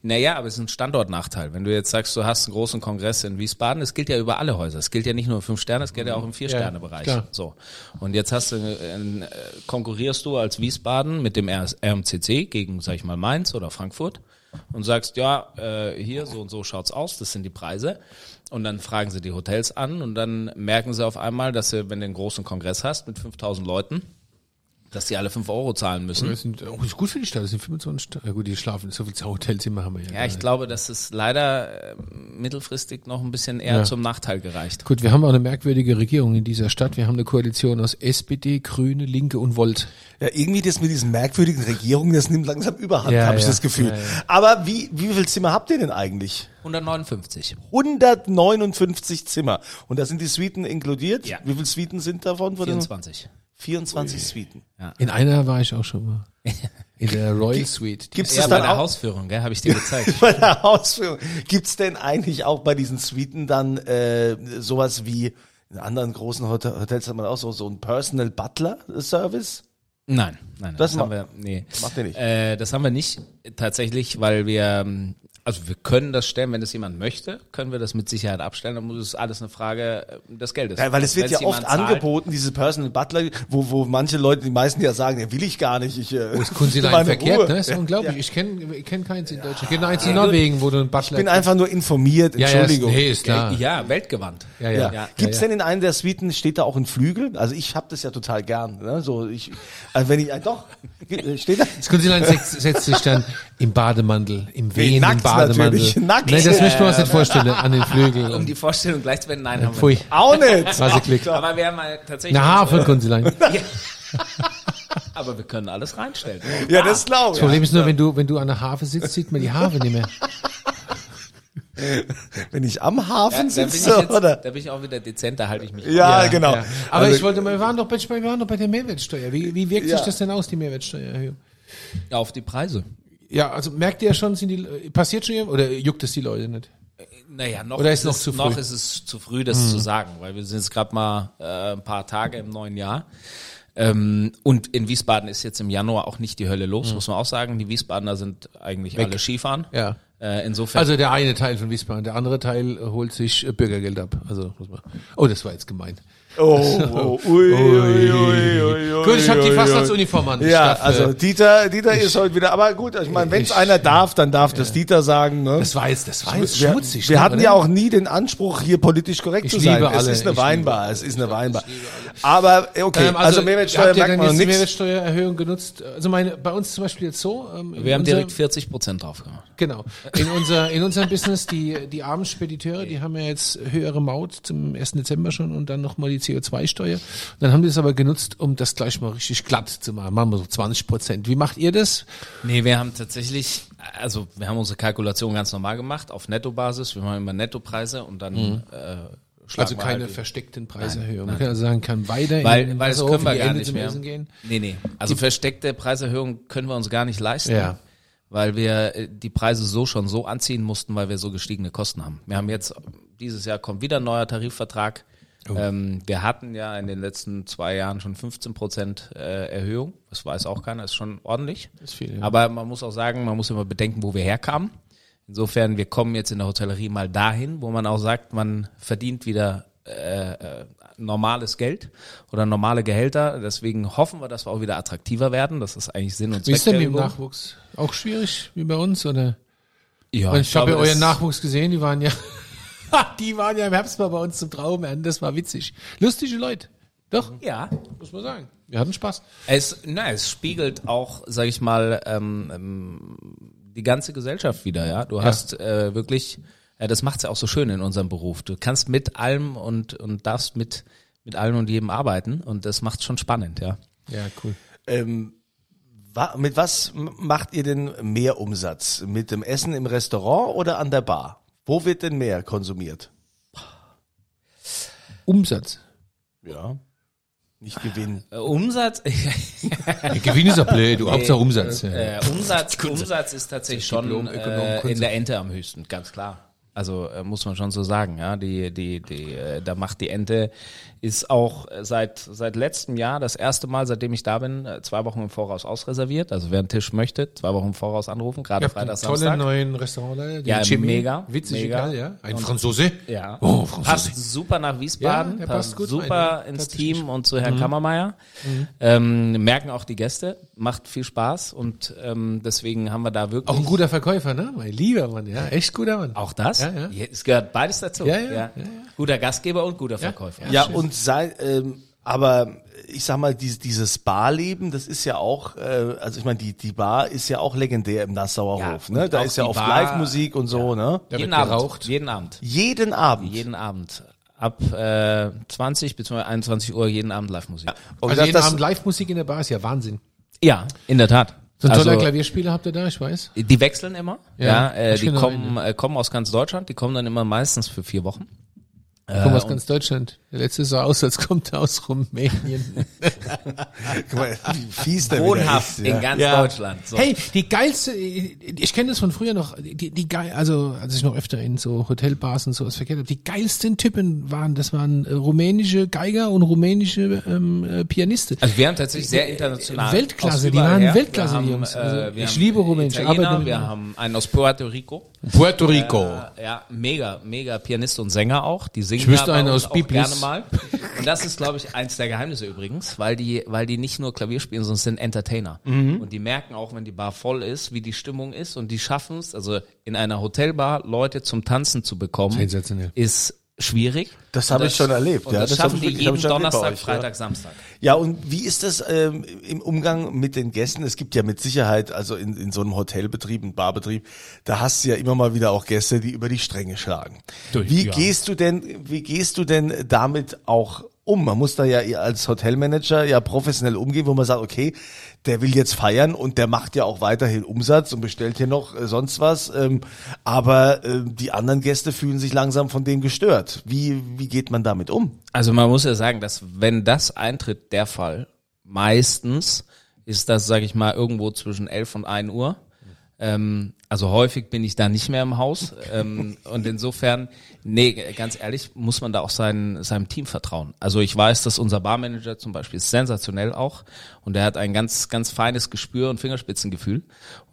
Naja, aber es ist ein Standortnachteil. Wenn du jetzt sagst, du hast einen großen Kongress in Wiesbaden, das gilt ja über alle Häuser. Es gilt ja nicht nur im fünf Sterne, es gilt ja auch im vier Sterne Bereich. klar. So. Und jetzt hast du äh, äh, konkurrierst du als Wiesbaden mit dem RMCC gegen, sag ich mal, Mainz oder Frankfurt und sagst, ja, äh, hier so und so schaut's aus, das sind die Preise. Und dann fragen sie die Hotels an und dann merken sie auf einmal, dass sie, wenn du einen großen Kongress hast mit 5000 Leuten, dass die alle 5 Euro zahlen müssen. Das sind, oh, ist gut für die Stadt, das sind 25 Sta- Ja gut, die schlafen, so viel Hotelzimmer haben wir ja. Ja, ich glaube, dass es leider äh, mittelfristig noch ein bisschen eher Ja. zum Nachteil gereicht. Gut, wir haben auch eine merkwürdige Regierung in dieser Stadt. Wir haben eine Koalition aus SPD, Grüne, Linke und Volt. Ja, irgendwie das mit diesen merkwürdigen Regierungen, das nimmt langsam Überhand, Ja, habe ich ja. das Gefühl. Ja, ja. Aber wie, wie viel Zimmer habt ihr denn eigentlich? 159. 159 Zimmer. Und da sind die Suiten inkludiert? Ja. Wie viele Suiten sind davon? Von den- 24. 24 Suiten. In einer war ich auch schon mal. In der Royal Suite. Gibt's Ja, das bei der auch Hausführung, gell, habe ich dir gezeigt. bei der Ausführung? Gibt's denn eigentlich auch bei diesen Suiten dann äh, sowas wie in anderen großen Hotel Hotels hat man auch so, so einen Personal Butler Service? Nein, nein, nein Das das, haben wir, nee. macht ihr nicht. Äh, das haben wir nicht tatsächlich, weil wir, ähm, also wir können das stellen, wenn das jemand möchte, können wir das mit Sicherheit abstellen. Dann muss es alles eine Frage äh, des Geldes. Ja, weil es wird ja oft zahlt- angeboten, diese Personal Butler, wo, wo manche Leute, die meisten ja sagen, ja, will ich gar nicht. Ich, äh, Wo ist Kunzilein meine verkehrt, Ruhe. ne? Das ist unglaublich. Ich kenne ich kenn keins in Deutschland. Ich kenne eins in Norwegen, wo du einen Butler Ich bin einfach nur informiert, ja, ja, Entschuldigung. ist, nee, ist klar. Ja, weltgewandt. Ja, Ja. ja. Ja. Gibt's ja, denn in einem der Suiten, steht da auch ein Flügel? Also ich habe das ja total gern. Ne? So ich, also wenn ich, äh, doch, steht da? Das Kunzilein setzt, setzt sich dann im Bademantel, im wehenden nackt Bademantel. natürlich, nackt. Nein, das möchten wir uns nicht vorstellen, an den Flügeln. Um die Vorstellung gleich zu werden, nein, haben wir Pfui, nicht. Auch nicht. was geklickt. Aber wir haben mal tatsächlich. Eine Hafer, Kunzilein. Ja. Aber wir können alles reinstellen. Ja, das glaube Das ich. Problem ist nur, wenn du, wenn du an der Hafe sitzt, sieht man die Hafe nicht mehr. Wenn ich am Ja, Hafen ich sitze, jetzt, oder? da bin ich auch wieder dezent, da halte ich mich. Ja, genau. Ja. Aber Also- ich wollte mal, wir waren doch bei, wir waren doch bei der Mehrwertsteuer. Wie, wie wirkt Ja. sich das denn aus, die Mehrwertsteuererhöhung? Auf die Preise. Ja, also merkt ihr schon, sind die, passiert schon irgend- oder juckt es die Leute nicht? Naja, noch, Oder ist noch es, zu früh? noch ist es zu früh, das zu sagen, weil wir sind jetzt gerade mal äh, ein paar Tage im neuen Jahr. Ähm, und in Wiesbaden ist jetzt im Januar auch nicht die Hölle los, muss man auch sagen. Die Wiesbadener sind eigentlich alle Skifahren. Ja. Äh, insofern. Also der eine Teil von Wiesbaden, der andere Teil holt sich Bürgergeld ab. Also muss man. Oh, das war jetzt gemein. Oh, oh, ui, ui, ui, ui, ui, Gut, ich habe die ui, ui. Fastnachtsuniform an. Ja, also Dieter, Dieter ist heute wieder, aber gut, ich meine, wenn es einer darf, dann darf das Dieter sagen. Ne? das war jetzt, das war jetzt wir, schmutzig. wir ne, hatten ja auch nie den Anspruch, hier politisch korrekt zu sein. es ist eine Weinbar, es ist eine. Weinbar. Aber äh, okay, Ähm, also, Mehrwertsteuer habt ihr merkt dann man noch jetzt die. Mehrwertsteuererhöhung genutzt? Also meine, bei uns zum Beispiel jetzt so. Ähm, wir haben unser- direkt 40 Prozent drauf gemacht. Genau. In unser, in unserem Business, die, die armen Spediteure, die haben ja jetzt höhere Maut zum 1. Dezember schon und dann nochmal die CO2-Steuer. Dann haben die es aber genutzt, um das gleich mal richtig glatt zu machen. Machen wir so 20 Prozent. Wie macht ihr das? Nee, wir haben tatsächlich, also wir haben unsere Kalkulation ganz normal gemacht, auf Nettobasis. Wir machen immer Nettopreise und dann äh, schlagen Also keine halt, versteckten Preiserhöhungen. Man kann also sagen, kann weiter weil, in weil das können wir die gar nicht mehr. Gehen. Nee, nee. Also versteckte Preiserhöhungen können wir uns gar nicht leisten. Ja. Weil wir äh, die Preise so schon so anziehen mussten, weil wir so gestiegene Kosten haben. Wir haben jetzt, dieses Jahr kommt wieder ein neuer Tarifvertrag. Oh. Ähm, wir hatten ja in den letzten zwei Jahren schon 15 Prozent äh, Erhöhung. Das weiß auch keiner, ist schon ordentlich. ist viel, ja. Aber man muss auch sagen, man muss immer bedenken, wo wir herkamen. Insofern, wir kommen jetzt in der Hotellerie mal dahin, wo man auch sagt, man verdient wieder äh, äh, normales Geld oder normale Gehälter. Deswegen hoffen wir, dass wir auch wieder attraktiver werden. Das ist eigentlich Sinn und Zweck Wie ist denn mit dem. Nachwuchs? Auch schwierig wie bei uns? Oder? Ja, Und ich habe ja euren Nachwuchs gesehen, die waren ja, die waren ja im Herbst mal bei uns zum Traum, das war witzig. Lustige Leute. Doch, Ja, muss man sagen. Wir hatten Spaß. es, na, es spiegelt auch, sag ich mal, ähm, ähm, die ganze Gesellschaft wieder. Ja, du hast äh, wirklich, ja, das macht's ja auch so schön in unserem Beruf. Du kannst mit allem und und darfst mit mit allem und jedem arbeiten und das macht's schon spannend. Ja. Ja, cool. Ähm, wa mit was macht ihr denn mehr Umsatz? Mit dem Essen im Restaurant oder an der Bar? Wo wird denn mehr konsumiert? Umsatz. Ja. Nicht Gewinn. Äh, Umsatz, Der Gewinn ist ja blöd, du Hauptsache Umsatz. Ja. äh, Umsatz, Umsatz ist tatsächlich schon äh, in der Ente am höchsten, ganz klar. Also äh, muss man schon so sagen, ja. Die, die, die, äh, da macht die Ente ist auch seit seit letztem Jahr das erste Mal, seitdem ich da bin, äh, zwei Wochen im Voraus ausreserviert. Also wer einen Tisch möchte, zwei Wochen im Voraus anrufen, gerade Freitag, tolle Samstag. neuen Restaurant, Ja, Jimmy. mega, Witzig, mega. egal, ja. Ein Franzose. Ja, Oh, Franzose. passt super nach Wiesbaden, Ja, passt, passt gut super rein, ins. Team und zu Herrn Kammermeier. Ähm, merken auch die Gäste, macht viel Spaß und ähm, deswegen haben wir da wirklich Auch ein guter Verkäufer, ne? Mein lieber Mann, ja. Echt guter Mann. auch das. Ja, ja. Es gehört beides dazu. Ja, ja, ja, ja. Guter Gastgeber und guter Verkäufer. Ja, und sei, ähm, aber ich sag mal, dieses, dieses Barleben, das ist ja auch, äh, also ich meine, die, die Bar ist ja auch legendär im Nassauer Ja, Hof, ne? Da ist ja oft Live-Musik und so, ne? Da jeden Abend, jeden Abend, Jeden Abend. jeden Abend. Ab äh, 20 bzw. 21 Uhr jeden Abend Live-Musik. Und Also jeden das, Abend Live-Musik in der Bar ist ja Wahnsinn. Ja, in der Tat. So ein toller Also, Klavierspieler habt ihr da, ich weiß. Die wechseln immer. Ja, Ja, äh, die kommen, äh, kommen aus ganz Deutschland. Die kommen dann immer meistens für vier Wochen. Ich komme aus ganz Deutschland. Der letzte sah aus, als kommt er aus Rumänien. guck mal, wie fies der Wohnhaft ist, in ganz Ja. Deutschland. So. Hey, die geilste, ich kenne das von früher noch, die, die geil, also als ich noch öfter in so Hotelbars und sowas verkehrt habe, die geilsten Typen waren, das waren äh, rumänische Geiger und rumänische ähm, äh, Pianisten. Also wir haben tatsächlich sehr international. Weltklasse, die waren her. Weltklasse, Wir die haben, Jungs. äh, Also ich liebe Rumänisch, Italiener, wir haben einen aus Puerto Rico. Puerto Rico. Äh, ja, mega, mega Pianist und Sänger auch. Die singen Ich wüsste einen aus Biblis. Gerne mal. Und das ist, glaube ich, eins der Geheimnisse übrigens, weil die, weil die nicht nur Klavier spielen, sondern sind Entertainer. Mhm. Und die merken auch, wenn die Bar voll ist, wie die Stimmung ist und die schaffen es, also in einer Hotelbar Leute zum Tanzen zu bekommen, Sensationell. ist schwierig. Das habe ich schon erlebt, Und ja, das, das schaffen die jeden Donnerstag, euch, ja. Freitag, Samstag. Ja, und wie ist das ähm, im Umgang mit den Gästen? Es gibt ja mit Sicherheit, also in, in so einem Hotelbetrieb, einem Barbetrieb, da hast du ja immer mal wieder auch Gäste, die über die Stränge schlagen. Durch, wie ja. gehst du denn, wie gehst du denn damit auch um? Man muss da ja als Hotelmanager ja professionell umgehen, wo man sagt, okay, der will jetzt feiern und der macht ja auch weiterhin Umsatz und bestellt hier noch äh, sonst was, ähm, aber äh, die anderen Gäste fühlen sich langsam von dem gestört. Wie, wie geht man damit um? Also man muss ja sagen, dass wenn das eintritt, der Fall, meistens ist das, sage ich mal, irgendwo zwischen 11 und 1 Uhr. Ähm, also häufig bin ich da nicht mehr im Haus. Ähm, und insofern, nee, ganz ehrlich, muss man da auch sein, seinem Team vertrauen. Also ich weiß, dass unser Barmanager zum Beispiel sensationell auch und der hat ein ganz, ganz feines Gespür und Fingerspitzengefühl.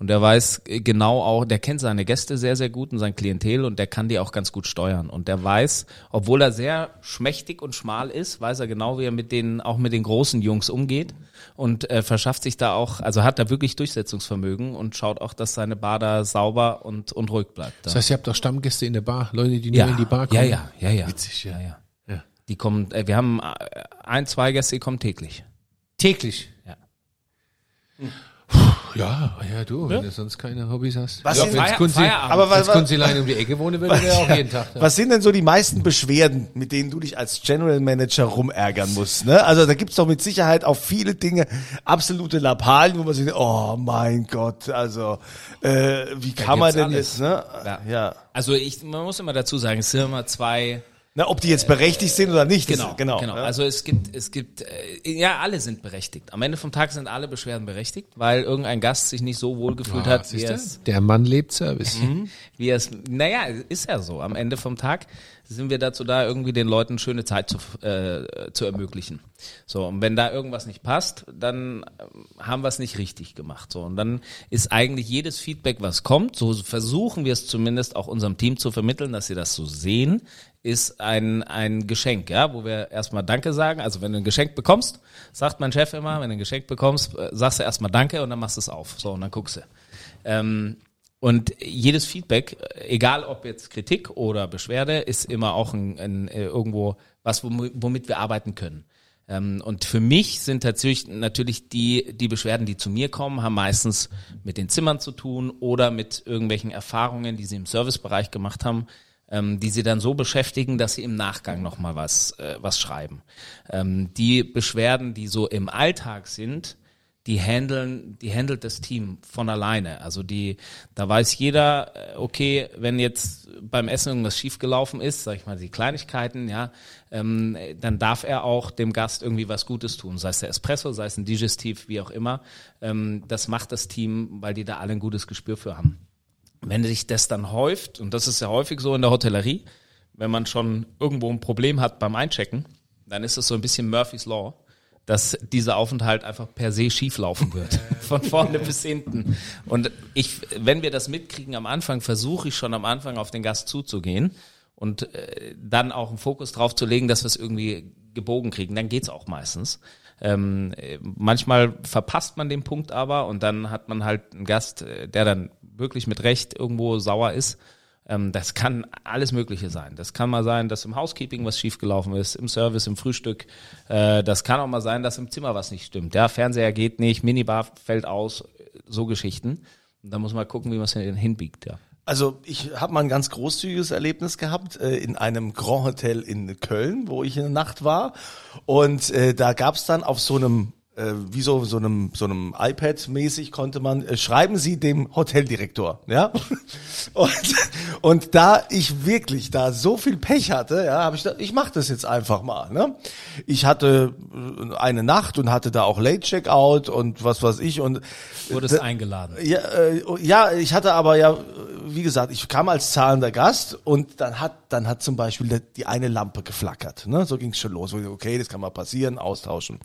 Und der weiß genau auch, der kennt seine Gäste sehr, sehr gut und sein Klientel und der kann die auch ganz gut steuern. Und der weiß, obwohl er sehr schmächtig und schmal ist, weiß er genau, wie er mit den, auch mit den großen Jungs umgeht und äh, verschafft sich da auch, also hat da wirklich Durchsetzungsvermögen und schaut auch, dass seine Bar da sauber und, und ruhig bleibt. Das heißt, ihr habt auch Stammgäste in der Bar, Leute, die nur in die Bar kommen. ja, ja, ja, ja. Witzig, ja. ja, ja. Ja. Die kommen, äh, wir haben äh, ein, zwei Gäste, die kommen täglich. Täglich. Ja. Ja, ja, du, wenn du sonst keine Hobbys hast. Was ja, sind- Feier- Kunzi. Aber was- wenn's Kunzilein um die Ecke wohne, würde der auch jeden Tag da. Was sind denn so die meisten Beschwerden, mit denen du dich als General Manager rumärgern musst? Ne? Also da gibt's doch mit Sicherheit auch viele Dinge, absolute Lappalien, wo man sich denkt, oh mein Gott, also äh, wie kann man denn alles. jetzt, ne? Ja. ja. Also ich, man muss immer dazu sagen, es sind immer zwei, Na, ob die jetzt berechtigt sind oder nicht. Genau, genau. genau. ja. Also es gibt, es gibt, äh, ja, alle sind berechtigt. Am Ende vom Tag sind alle Beschwerden berechtigt, weil irgendein Gast sich nicht so wohl gefühlt hat, wie er es, Der Mann lebt Service. wie er es, naja, ist ja so. Am Ende vom Tag sind wir dazu da, irgendwie den Leuten schöne Zeit zu, äh, zu ermöglichen. So, und wenn da irgendwas nicht passt, dann ähm, haben wir es nicht richtig gemacht. So, und dann ist eigentlich jedes Feedback, was kommt, so versuchen wir es zumindest auch unserem Team zu vermitteln, dass sie das so sehen, ist ein, ein Geschenk, ja, wo wir erstmal Danke sagen. Also wenn du ein Geschenk bekommst, sagt mein Chef immer, wenn du ein Geschenk bekommst, äh, sagst du erstmal Danke und dann machst du es auf. So, und dann guckst du. Ähm, und jedes Feedback, egal ob jetzt Kritik oder Beschwerde, ist immer auch ein, ein, äh, irgendwo was, womit, wir arbeiten können. Ähm, und für mich sind natürlich, natürlich die, die Beschwerden, die zu mir kommen, haben meistens mit den Zimmern zu tun oder mit irgendwelchen Erfahrungen, die sie im Servicebereich gemacht haben, ähm, die sie dann so beschäftigen, dass sie im Nachgang nochmal was, äh, was schreiben. Ähm, die Beschwerden, die so im Alltag sind, die handeln, die handelt das Team von alleine. Also die, da weiß jeder, äh, okay, wenn jetzt beim Essen irgendwas schiefgelaufen ist, sag ich mal, die Kleinigkeiten, ja, ähm, dann darf er auch dem Gast irgendwie was Gutes tun, sei es der Espresso, sei es ein Digestiv, wie auch immer. Ähm, das macht das Team, weil die da alle ein gutes Gespür für haben. wenn sich das dann häuft, und das ist ja häufig so in der Hotellerie, wenn man schon irgendwo ein Problem hat beim Einchecken, dann ist es so ein bisschen Murphy's Law, dass dieser Aufenthalt einfach per se schief laufen wird. Von vorne bis hinten. Und ich, wenn wir das mitkriegen am Anfang, versuche ich schon am Anfang auf den Gast zuzugehen und äh, dann auch einen Fokus drauf zu legen, dass wir es irgendwie gebogen kriegen. Dann geht's auch meistens. Ähm, äh, manchmal verpasst man den Punkt aber und dann hat man halt einen Gast, äh, der dann wirklich mit Recht irgendwo sauer ist. Ähm, das kann alles Mögliche sein. Das kann mal sein, dass im Housekeeping was schiefgelaufen ist, im Service, im Frühstück. Äh, das kann auch mal sein, dass im Zimmer was nicht stimmt. Der Fernseher geht nicht, Minibar fällt aus, so Geschichten. Da muss man gucken, wie man es hinbiegt, ja. Also ich habe mal ein ganz großzügiges Erlebnis gehabt äh, in einem Grand Hotel in Köln, wo ich in der Nacht war. Und äh, da gab's dann auf so einem äh, wie so so einem so einem iPad mäßig konnte man äh, schreiben Sie dem Hoteldirektor, ja? Und, und da ich wirklich da so viel Pech hatte, ja, habe ich da, ich mache das jetzt einfach mal, ne? Ich hatte äh, eine Nacht und hatte da auch Late Checkout und was weiß ich und Wurdest eingeladen. ja, äh, ja, ich hatte aber ja, wie gesagt, ich kam als zahlender Gast und dann hat dann hat zum Beispiel die eine Lampe geflackert. Ne? So ging es schon los. Okay, das kann mal passieren, austauschen.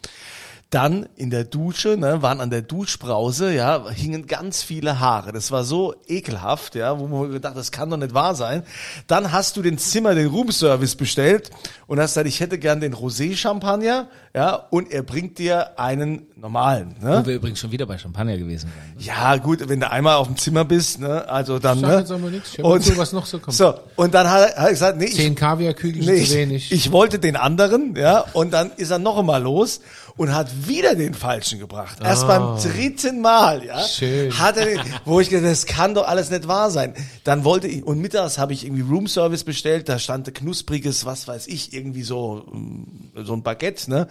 Dann in der Dusche, ne, waren an der Duschbrause, ja, hingen ganz viele Haare. Das war so ekelhaft, ja, wo man gedacht, das kann doch nicht wahr sein. Dann hast du den Zimmer, den Roomservice bestellt und hast gesagt, ich hätte gern den Rosé-Champagner, ja, und er bringt dir einen normalen. Ne? Wo wir übrigens schon wieder bei Champagner gewesen wären. Ne? Ja, gut, wenn du einmal auf dem Zimmer bist, ne, also dann, Sag ne. jetzt aber nichts. Ich Und so, was noch so kommt. So, und dann hat, hat er gesagt, nee, Zehn Kaviarkügel Nee, zu wenig. ich, ich wollte den anderen, ja, und dann ist er noch einmal los und hat wieder den falschen gebracht. Erst beim dritten Mal, ja, Ah. Schön. hat er den, wo ich gedacht, das kann doch alles nicht wahr sein. Dann wollte ich, und mittags habe ich irgendwie Roomservice bestellt, da stand ein knuspriges, was weiß ich, irgendwie so, mm, so ein Baguette, ne.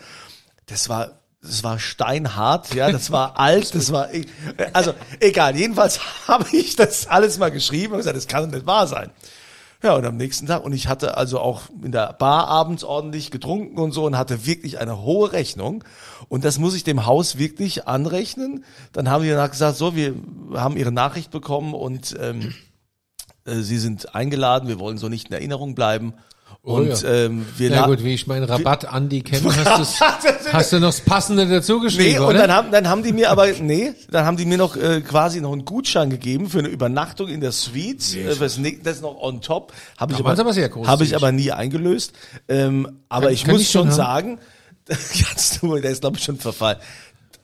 Das war, das war steinhart, ja, das war alt, das war, also egal, jedenfalls habe ich das alles mal geschrieben und gesagt, das kann nicht wahr sein. Ja, und am nächsten Tag, und ich hatte also auch in der Bar abends ordentlich getrunken und so und hatte wirklich eine hohe Rechnung. Und das muss ich dem Haus wirklich anrechnen. Dann haben die danach gesagt, so, wir haben ihre Nachricht bekommen und ähm, äh, sie sind eingeladen, wir wollen so nicht in Erinnerung bleiben. Und ja. ähm, wir la- gut, wie ich meinen Rabatt Andi kenne, hast, hast du noch das Passende dazu geschrieben, Nee, und oder? dann haben, dann haben die mir aber, nee, dann haben die mir noch äh, quasi noch einen Gutschein gegeben für eine Übernachtung in der Suite. Äh, was, ne- das noch on top. Habe ich, aber hab ich aber nie eingelöst. Ähm, aber Kann- ich kann muss ich schon haben? sagen, kannst du, der ist glaube ich schon verfallen.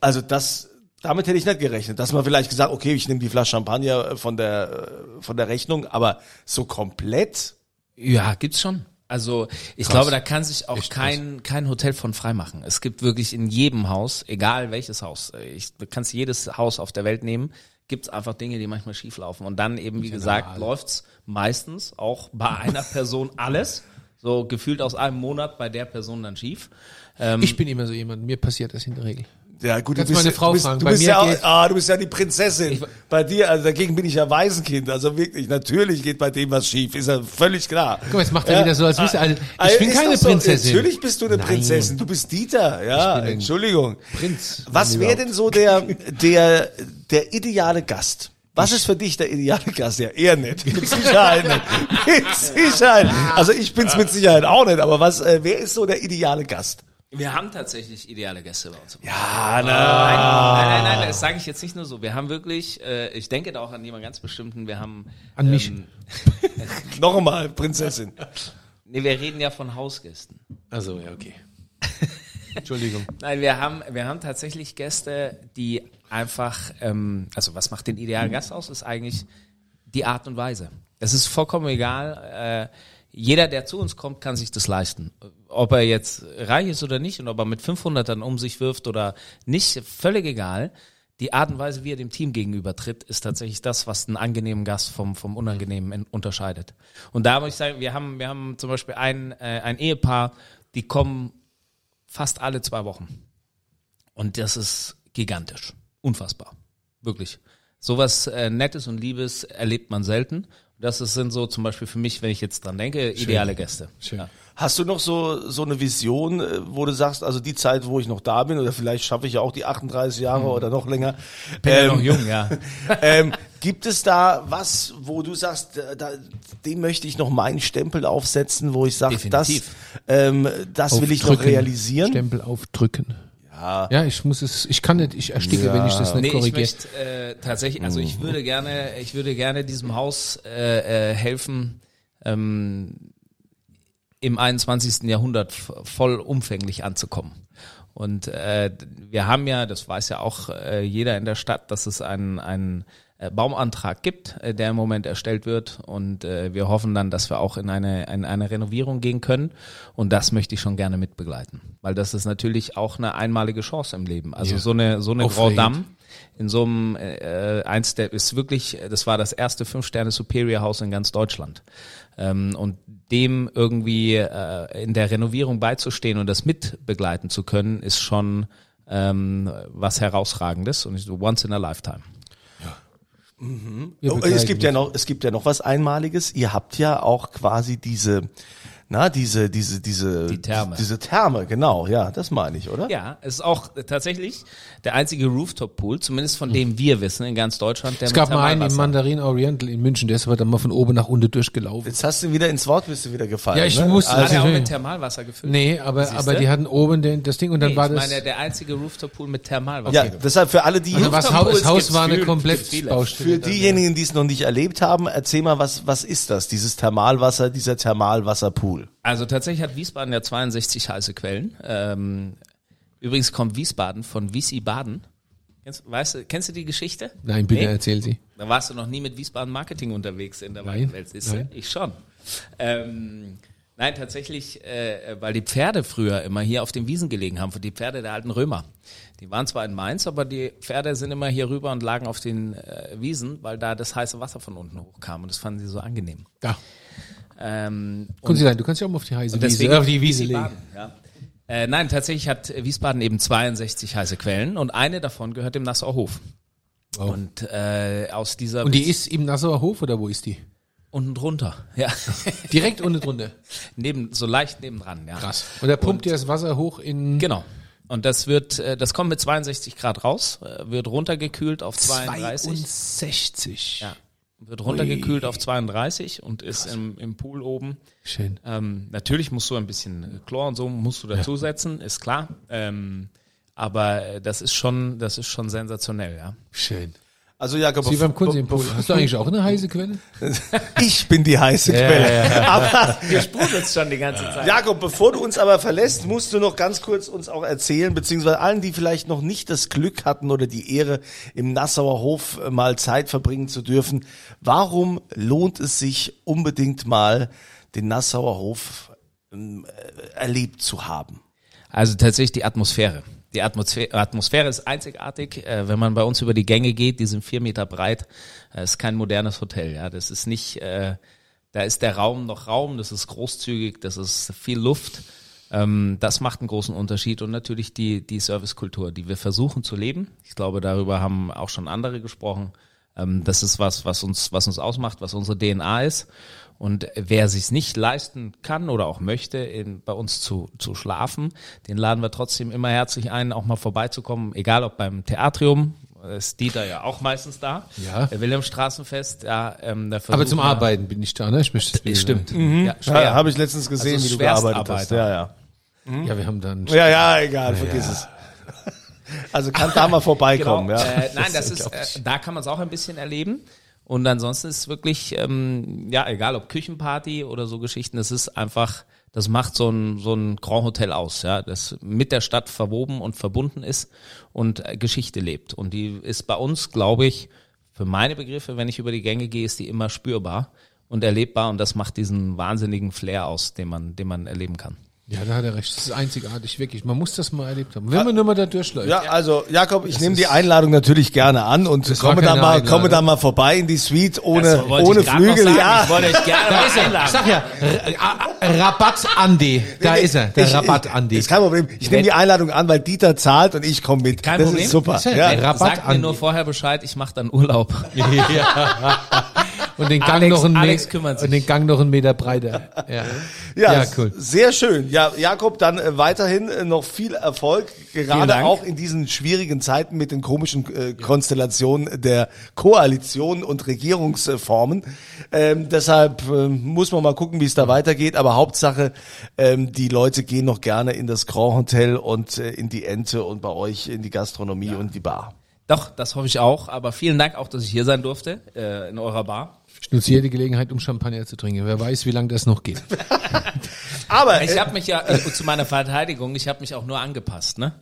Also das, damit hätte ich nicht gerechnet, dass man vielleicht gesagt, okay, ich nehme die Flasche Champagner von der, äh, von der Rechnung, aber so komplett, Ja, gibt's schon. Also ich glaube, da kann sich auch kein, kein Hotel von frei machen. Es gibt wirklich in jedem Haus, egal welches Haus, äh, ich, du kannst jedes Haus auf der Welt nehmen, gibt's einfach Dinge, die manchmal schief laufen. Und dann eben, wie gesagt, läuft's meistens auch bei einer Person alles, so gefühlt aus einem Monat bei der Person dann schief. Ähm, ich bin immer so jemand, mir passiert das in der Regel. Ja, gut, Kannst du bist, meine Frau du bist, fragen. Du Bei bist mir ja, auch- ah, du bist ja die Prinzessin. Ich- bei dir, also dagegen bin ich ja Waisenkind. Also wirklich, natürlich geht bei dem was schief, ist ja völlig klar. Guck mal, jetzt macht er wieder so, als wüsste er- ich Ah, bin keine so. Prinzessin. Natürlich bist du eine Nein. Prinzessin. Du bist Dieter, ja. Entschuldigung. Prinz, Was wäre denn so der, der, der ideale Gast? Was ist für dich der ideale Gast? Ja, eher nicht. Mit Sicherheit nicht. Mit Sicherheit. Also ich bin's mit Sicherheit auch nicht. Aber was, äh, wer ist so der ideale Gast? Wir haben tatsächlich ideale Gäste bei uns. Ja, Nein, nein, nein, nein, das sage ich jetzt nicht nur so. Wir haben wirklich, äh, ich denke da auch an jemanden ganz bestimmten, wir haben... An mich. Ähm, Noch einmal, Prinzessin. nee, wir reden ja von Hausgästen. Also, ja, okay. Entschuldigung. Nein, wir haben, wir haben tatsächlich Gäste, die einfach, ähm, also was macht den idealen Gast aus, ist eigentlich die Art und Weise. Es ist vollkommen egal, äh, jeder, der zu uns kommt, kann sich das leisten. Ob er jetzt reich ist oder nicht und ob er mit 500 dann um sich wirft oder nicht, völlig egal. Die Art und Weise, wie er dem Team gegenüber tritt, ist tatsächlich das, was einen angenehmen Gast vom, vom Unangenehmen en- unterscheidet. Und da muss ich sagen, wir haben, wir haben zum Beispiel ein, äh, ein Ehepaar, die kommen fast alle zwei Wochen. Und das ist gigantisch. Unfassbar. Wirklich. Sowas äh, Nettes und Liebes erlebt man selten. Das ist, sind so zum Beispiel für mich, wenn ich jetzt dran denke, ideale Gäste. Schön. Ja. Hast du noch so, so eine Vision, äh, wo du sagst, also die Zeit, wo ich noch da bin, oder vielleicht schaffe ich ja auch die 38 Jahre oder noch länger. Bin ja ähm, noch jung, ja. ähm, Gibt es da was, wo du sagst, da, dem möchte ich noch meinen Stempel aufsetzen, wo ich sage, das, ähm, das will ich noch realisieren? Stempel aufdrücken. Ja. Ja, ich muss es, ich kann nicht, ich ersticke, wenn ich das nicht Nee, ich korrigiere. möchte äh, tatsächlich, also ich würde gerne, ich würde gerne diesem Haus äh, äh, helfen, ähm, im 21. Jahrhundert vollumfänglich anzukommen. Und äh, wir haben ja, das weiß ja auch äh, jeder in der Stadt, dass es einen, einen äh, Baumantrag gibt, äh, der im Moment erstellt wird. Und äh, wir hoffen dann, dass wir auch in eine, in eine Renovierung gehen können. Und das möchte ich schon gerne mitbegleiten. Weil das ist natürlich auch eine einmalige Chance im Leben. Also Ja. so eine, so eine. Grand Dame in so einem äh, eins der ist wirklich, das war das erste fünf Sterne Superior Haus in ganz Deutschland. Ähm, und dem irgendwie äh, in der Renovierung beizustehen und das mitbegleiten zu können, ist schon ähm, was herausragendes und ich so once in a lifetime. Wir Oh, es gibt ja noch, es gibt ja noch was Einmaliges. Ihr habt ja auch quasi diese, na, diese, diese, diese, Die Therme. diese Therme, genau, ja, das meine ich, oder? Ja, es ist auch tatsächlich der einzige Rooftop Pool, zumindest von dem wir wissen in ganz Deutschland. Der Es gab mal einen im Thermalwasser- Mandarin Oriental in München, der ist aber dann mal von oben nach unten durchgelaufen. Jetzt hast du wieder ins Wort, bist du wieder gefallen. Ja, ich ne? muss- Hat Also, er auch mit Thermalwasser gefüllt? Nee, aber, Siehste? aber die hatten oben den, das Ding und dann Nee, war ich das. meine, der einzige Rooftop Pool mit Thermalwasser. ja, deshalb für alle, die, also was, Haus- das Haus gibt's war eine viel- komplett viele. Baustelle. für dann, diejenigen, die es noch nicht erlebt haben, erzähl mal, was, was ist das, dieses Thermalwasser, dieser Thermalwasserpool? Also tatsächlich hat Wiesbaden ja 62 heiße Quellen. Ähm, übrigens kommt Wiesbaden von Wiesbaden. Kennst, weißt du, kennst du die Geschichte? ja. Nein, bitte Nee? erzähl sie. Da warst du noch nie mit Wiesbaden Marketing unterwegs in der Nein, Welt. Ich schon. Ähm, nein, tatsächlich, äh, weil die Pferde früher immer hier auf den Wiesen gelegen haben, die Pferde der alten Römer. Die waren zwar in Mainz, aber die Pferde sind immer hier rüber und lagen auf den äh, Wiesen, weil da das heiße Wasser von unten hochkam und das fanden sie so angenehm. Da. Ähm, Können Sie sein, du kannst ja auch mal auf die heiße und Wiese, auf die Wiese legen. Ja. Äh, nein, tatsächlich hat Wiesbaden eben 62 heiße Quellen und eine davon gehört dem Nassauer Hof. Wow. Und äh, aus dieser Und die ist im Nassauer Hof oder wo ist die? unten drunter, ja, Direkt unten drunter. neben so leicht nebendran, ja. Krass. Und da pumpt ihr das Wasser hoch in Genau. Und das wird, äh, das kommt mit 62 Grad raus, äh, wird runtergekühlt auf 32. 62. Ja, wird runtergekühlt auf 32 und ist im, im Pool oben. Schön. Ähm, natürlich musst du ein bisschen Chlor und so musst du dazusetzen, ist klar. Ähm, aber das ist schon, das ist schon sensationell, ja. Schön. Also Jakob, Wie beim bef- Kunst im Pool. Hast du eigentlich auch eine heiße Quelle? ich bin die heiße Quelle. Aber Wir sprudeln schon die ganze Zeit. Jakob, bevor du uns aber verlässt, musst du noch ganz kurz uns auch erzählen, beziehungsweise allen, die vielleicht noch nicht das Glück hatten oder die Ehre, im Nassauer Hof mal Zeit verbringen zu dürfen, warum lohnt es sich unbedingt mal, den Nassauer Hof ähm, äh, erlebt zu haben? Also tatsächlich die Atmosphäre. Die Atmosphäre, Atmosphäre ist einzigartig. Äh, wenn man bei uns über die Gänge geht, die sind vier Meter breit, äh, ist kein modernes Hotel. Ja, das ist nicht. Äh, da ist der Raum noch Raum. Das ist großzügig. Das ist viel Luft. Ähm, das macht einen großen Unterschied und natürlich die die Servicekultur, die wir versuchen zu leben. Ich glaube, darüber haben auch schon andere gesprochen. Ähm, das ist was, was uns was uns ausmacht, was unsere DNA ist. Und wer sich's nicht leisten kann oder auch möchte, in, bei uns zu, zu schlafen, den laden wir trotzdem immer herzlich ein, auch mal vorbeizukommen, egal ob beim Theatrium, ist Dieter ja auch meistens da, Ja. der Wilhelmstraßenfest, ja, ähm, da Aber zum Arbeiten bin ich da, ne? Ich möchte das Stimmt, Mhm. ja. Ja, habe ich letztens gesehen, Also wie du gearbeitet hast. Ja, ja. Ja, wir haben dann. Ja, ja, egal, vergiss es. Also kann da mal vorbeikommen, Genau. ja. Äh, nein, das ist, äh, da kann man es auch ein bisschen erleben. Und ansonsten ist es wirklich, ähm, ja, egal ob Küchenparty oder so Geschichten, das ist einfach, das macht so ein, so ein Grand Hotel aus, ja, das mit der Stadt verwoben und verbunden ist und äh, Geschichte lebt. Und die ist bei uns, glaube ich, für meine Begriffe, wenn ich über die Gänge gehe, ist die immer spürbar und erlebbar und das macht diesen wahnsinnigen Flair aus, den man, den man erleben kann. Ja, da hat er recht. Das ist einzigartig, wirklich. Man muss das mal erlebt haben. Wenn man nur mal da durchläuft. Ja, also Jakob, ich nehme die Einladung natürlich gerne an und komme da mal, Einladung. komme da mal vorbei in die Suite ohne, ohne ich grad noch Flügel. sagen. Ja, Ich wollte euch gerne Da ist er. einladen. Ich sag ja, A- Rabatt Andi. Da ist er, der Ich- Rabatt Andi. Ist kein Problem. Ich nehme die Einladung an, weil Dieter zahlt und ich komme mit. Kein das Problem. ist super. Ja- Ja. Rabatt Sagt mir Andi. nur vorher Bescheid, ich mache dann Urlaub. und den Gang Alex- noch einen Alex Me- kümmert sich. und den Gang noch einen Meter breiter. Ja, Ja, ja cool. Sehr schön. Ja, Jakob, dann äh, weiterhin äh, noch viel Erfolg, gerade auch in diesen schwierigen Zeiten mit den komischen äh, Konstellationen der Koalition und Regierungsformen. Ähm, deshalb äh, muss man mal gucken, wie es da weitergeht. Aber Hauptsache, ähm, die Leute gehen noch gerne in das Grand Hotel und äh, in die Ente und bei euch in die Gastronomie und die Bar. Doch, das hoffe ich auch. Aber vielen Dank auch, dass ich hier sein durfte äh, in eurer Bar. Ich nutze jede Gelegenheit, um Champagner zu trinken. Wer weiß, wie lange das noch geht. Aber Ich äh, habe mich ja äh, zu meiner Verteidigung, ich habe mich auch nur angepasst, ne?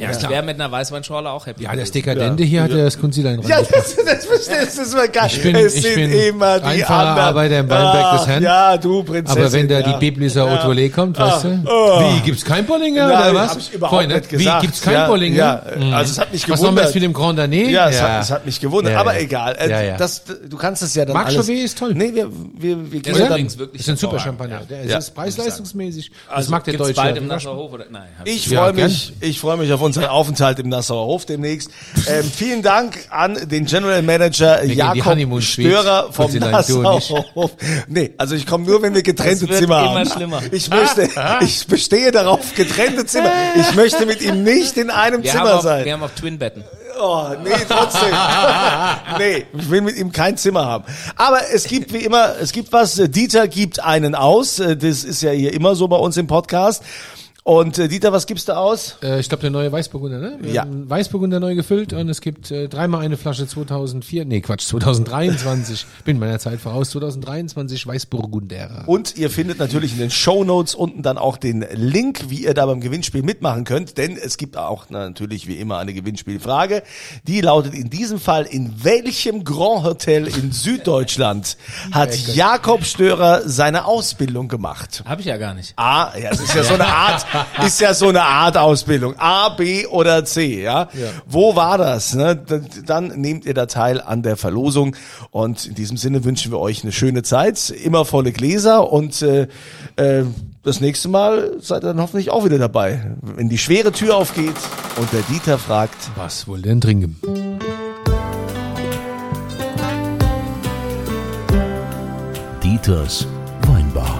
Ja, ich wäre mit einer Weißweinschorle auch happy. Ja, das. Dekadente hier hat ja das Kunzilein ja, reingepackt. das, das, das, das ist mal geil. Ich bin- es ich sind bin immer die einfacher anderen. Arbeiter im Weinberg des Herrn. Ja, du Prinzessin. Aber wenn da ja. die Biblisser Ja. Autolé kommt, weißt du? Oh. Wie, gibt's kein Bollinger oder was? hab ich überhaupt Freunde, nicht gesagt. Wie, gibt's kein Ja, Bollinger? ja, also es hat mich Was machen wir gewundert. jetzt mit dem Grand Danier? Ja, es, Hat, es hat mich gewundert, Ja, aber ja. egal. Äh, Ja, ja. Das, du kannst es ja dann Marc alles... Chauvet ist toll. Nee, wir, wir, wir gehen ja dann... Das ist ein super Champagner. ja. Der Ja. ist preis-leistungsmäßig. Das Also mag der Gibt's Deutsche. bald im Hof oder? Nein. Ich Ja, freue mich, ich freue mich auf unseren Aufenthalt im Nassauer Hof demnächst. Ähm, vielen Dank an den General Manager die Jakob. Störer vom Nassauer. Hof. Nee, also ich komme nur, wenn wir getrennte Zimmer immer haben. schlimmer. Ich möchte, ich bestehe darauf, getrennte Zimmer. Ich möchte mit ihm nicht in einem Wir Zimmer auch, sein. wir haben auch Twin-Betten. Oh, nee, trotzdem. nee, ich will mit ihm kein Zimmer haben. Aber es gibt wie immer, es gibt was, Dieter gibt einen aus. Äh, Das ist ja hier immer so bei uns im Podcast. Und äh, Dieter, was gibst du aus? Äh, ich glaube, der neue Weißburgunder, ne? Wir Ja. haben Weißburgunder neu gefüllt und es gibt äh, dreimal eine Flasche 2004, nee, Quatsch, 2023. Bin meiner Zeit voraus, 2023 Weißburgunder. Und ihr findet natürlich in den Show Notes unten dann auch den Link, wie ihr da beim Gewinnspiel mitmachen könnt. Denn es gibt auch natürlich wie immer eine Gewinnspielfrage. Die lautet in diesem Fall, in welchem Grand Hotel in Süddeutschland hat Jakob Störer seine Ausbildung gemacht? Habe ich ja gar nicht. A, ja, es ist ja so eine Art, ist ja so eine Art Ausbildung. A, B oder C, ja. Wo war das? Ne? Dann, dann nehmt ihr da teil an der Verlosung und in diesem Sinne wünschen wir euch eine schöne Zeit, immer volle Gläser und äh, äh, das nächste Mal seid ihr dann hoffentlich auch wieder dabei, wenn die schwere Tür aufgeht und der Dieter fragt, Was wohl denn trinken? Dieters Weinbar.